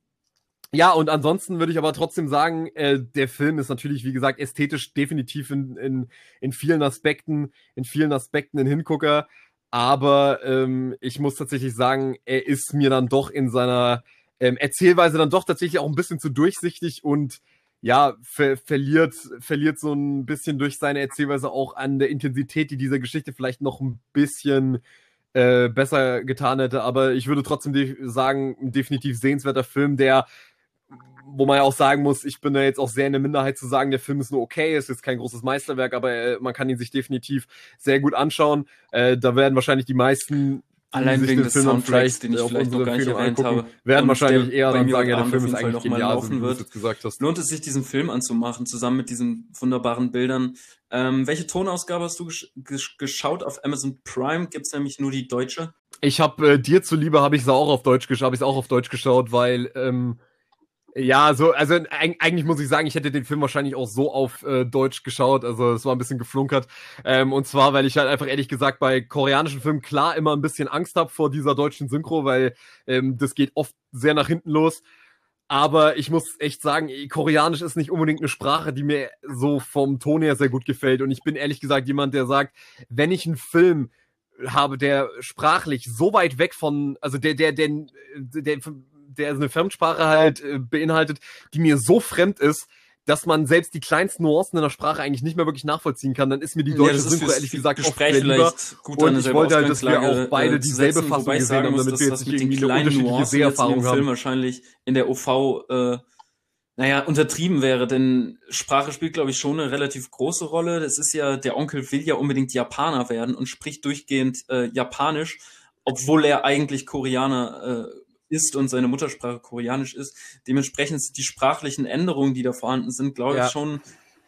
ja, und ansonsten würde ich aber trotzdem sagen, äh, der Film ist natürlich, wie gesagt, ästhetisch definitiv in, in, in vielen Aspekten, in vielen Aspekten ein Hingucker. Aber ähm, ich muss tatsächlich sagen, er ist mir dann doch in seiner ähm, Erzählweise dann doch tatsächlich auch ein bisschen zu durchsichtig und ja, ver verliert, verliert so ein bisschen durch seine Erzählweise auch an der Intensität, die dieser Geschichte vielleicht noch ein bisschen äh, besser getan hätte. Aber ich würde trotzdem de sagen, definitiv sehenswerter Film, der wo man ja auch sagen muss, ich bin da jetzt auch sehr in der Minderheit zu sagen, der Film ist nur okay, ist jetzt kein großes Meisterwerk, aber äh, man kann ihn sich definitiv sehr gut anschauen. Äh, da werden wahrscheinlich die meisten Allein wegen des Soundtracks, den ich vielleicht noch gar nicht erwähnt habe. Werden wahrscheinlich eher dann sagen, ja, der Film ist eigentlich genial, laufen wird. gesagt hast. Lohnt es sich, diesen Film anzumachen, zusammen mit diesen wunderbaren Bildern. Ähm, welche Tonausgabe hast du gesch gesch geschaut auf Amazon Prime? Gibt's nämlich nur die deutsche? Ich habe äh, dir zuliebe habe ich es auch auf Deutsch geschaut, habe ich auch auf Deutsch geschaut, weil ähm, ja, so, also eigentlich muss ich sagen, ich hätte den Film wahrscheinlich auch so auf äh, Deutsch geschaut. Also es war ein bisschen geflunkert. Ähm, und zwar, weil ich halt einfach ehrlich gesagt bei koreanischen Filmen klar immer ein bisschen Angst habe vor dieser deutschen Synchro, weil ähm, das geht oft sehr nach hinten los. Aber ich muss echt sagen, Koreanisch ist nicht unbedingt eine Sprache, die mir so vom Ton her sehr gut gefällt. Und ich bin ehrlich gesagt jemand, der sagt, wenn ich einen Film habe, der sprachlich so weit weg von, also der, der, der, der, der der eine Fremdsprache halt äh, beinhaltet, die mir so fremd ist, dass man selbst die kleinsten Nuancen in der Sprache eigentlich nicht mehr wirklich nachvollziehen kann, dann ist mir die deutsche ja, Synchro ehrlich gesagt auch sehr lieber. Gut, und ich wollte halt, dass wir auch beide äh, dieselbe Fassung gesehen haben, damit wir jetzt nicht irgendwie eine unterschiedliche Seherfahrung haben. Film wahrscheinlich in der OV äh, naja, untertrieben wäre, denn Sprache spielt, glaube ich, schon eine relativ große Rolle. Das ist ja, der Onkel will ja unbedingt Japaner werden und spricht durchgehend äh, Japanisch, obwohl er eigentlich Koreaner äh, ist und seine Muttersprache Koreanisch ist. Dementsprechend sind die sprachlichen Änderungen, die da vorhanden sind, glaube ja. ich, schon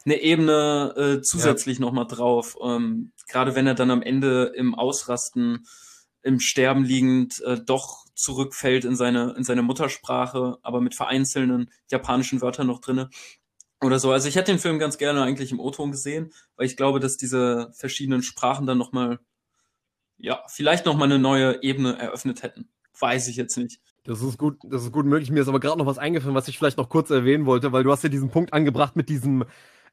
eine Ebene äh, zusätzlich ja. nochmal drauf. Ähm, Gerade wenn er dann am Ende im Ausrasten, im Sterben liegend, äh, doch zurückfällt in seine, in seine Muttersprache, aber mit vereinzelten japanischen Wörtern noch drinne. Oder so. Also ich hätte den Film ganz gerne eigentlich im O-Ton gesehen, weil ich glaube, dass diese verschiedenen Sprachen dann nochmal, ja, vielleicht nochmal eine neue Ebene eröffnet hätten. Weiß ich jetzt nicht. Das ist gut, das ist gut möglich. Mir ist aber gerade noch was eingefallen, was ich vielleicht noch kurz erwähnen wollte, weil du hast ja diesen Punkt angebracht mit diesem,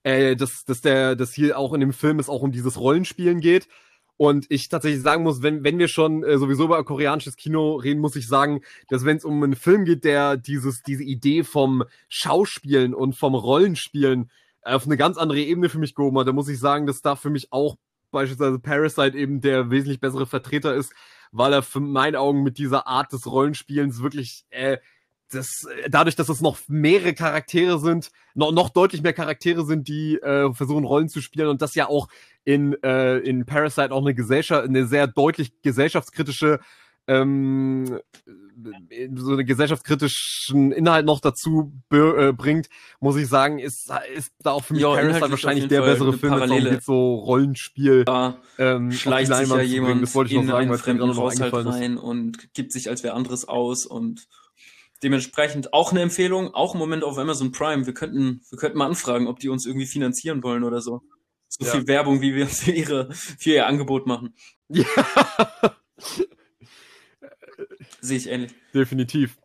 äh, dass, dass der, dass hier auch in dem Film es auch um dieses Rollenspielen geht. Und ich tatsächlich sagen muss, wenn, wenn wir schon äh, sowieso über koreanisches Kino reden, muss ich sagen, dass wenn es um einen Film geht, der dieses, diese Idee vom Schauspielen und vom Rollenspielen auf eine ganz andere Ebene für mich gehoben hat, da muss ich sagen, dass da für mich auch beispielsweise Parasite eben der wesentlich bessere Vertreter ist, weil er für meinen Augen mit dieser Art des Rollenspielens wirklich äh, das, dadurch, dass es noch mehrere Charaktere sind, noch, noch deutlich mehr Charaktere sind, die äh, versuchen Rollen zu spielen und das ja auch in, äh, in Parasite auch eine Gesellschaft, eine sehr deutlich gesellschaftskritische ähm, so eine gesellschaftskritischen Inhalt noch dazu äh, bringt, muss ich sagen, ist, ist da auch für mich ja, Parasite wahrscheinlich der Fall bessere Film, Parallele. mit so Rollenspiel. Da ähm, schleicht sich ja jemand das wollte ich in noch sagen, einen fremden Haushalt rein und gibt sich als wer anderes aus und dementsprechend auch eine Empfehlung, auch im Moment auf Amazon Prime. Wir könnten, wir könnten mal anfragen, ob die uns irgendwie finanzieren wollen oder so. So ja. viel Werbung, wie wir *laughs* für ihre, für ihr Angebot machen. Ja. *laughs* *laughs* Sehe ich ähnlich. Definitiv.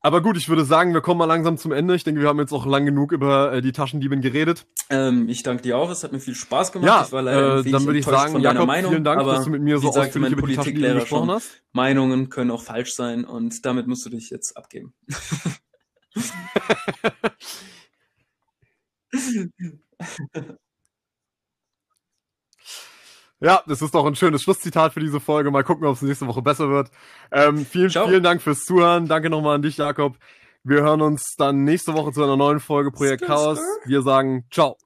Aber gut, ich würde sagen, wir kommen mal langsam zum Ende. Ich denke, wir haben jetzt auch lang genug über äh, die Taschendiebin geredet. Ähm, ich danke dir auch. Es hat mir viel Spaß gemacht. Ja, ich war leider äh, dann würde ich sagen, Jakob, Meinung, vielen Dank, dass du mit mir so gesagt, ausführlich über die Taschendiebin gesprochen hast. Meinungen können auch falsch sein und damit musst du dich jetzt abgeben. *laughs* *laughs* Ja, das ist doch ein schönes Schlusszitat für diese Folge. Mal gucken, ob es nächste Woche besser wird. Ähm, vielen, Ciao. vielen Dank fürs Zuhören. Danke nochmal an dich, Jakob. Wir hören uns dann nächste Woche zu einer neuen Folge Projekt Chaos. Wir sagen Ciao.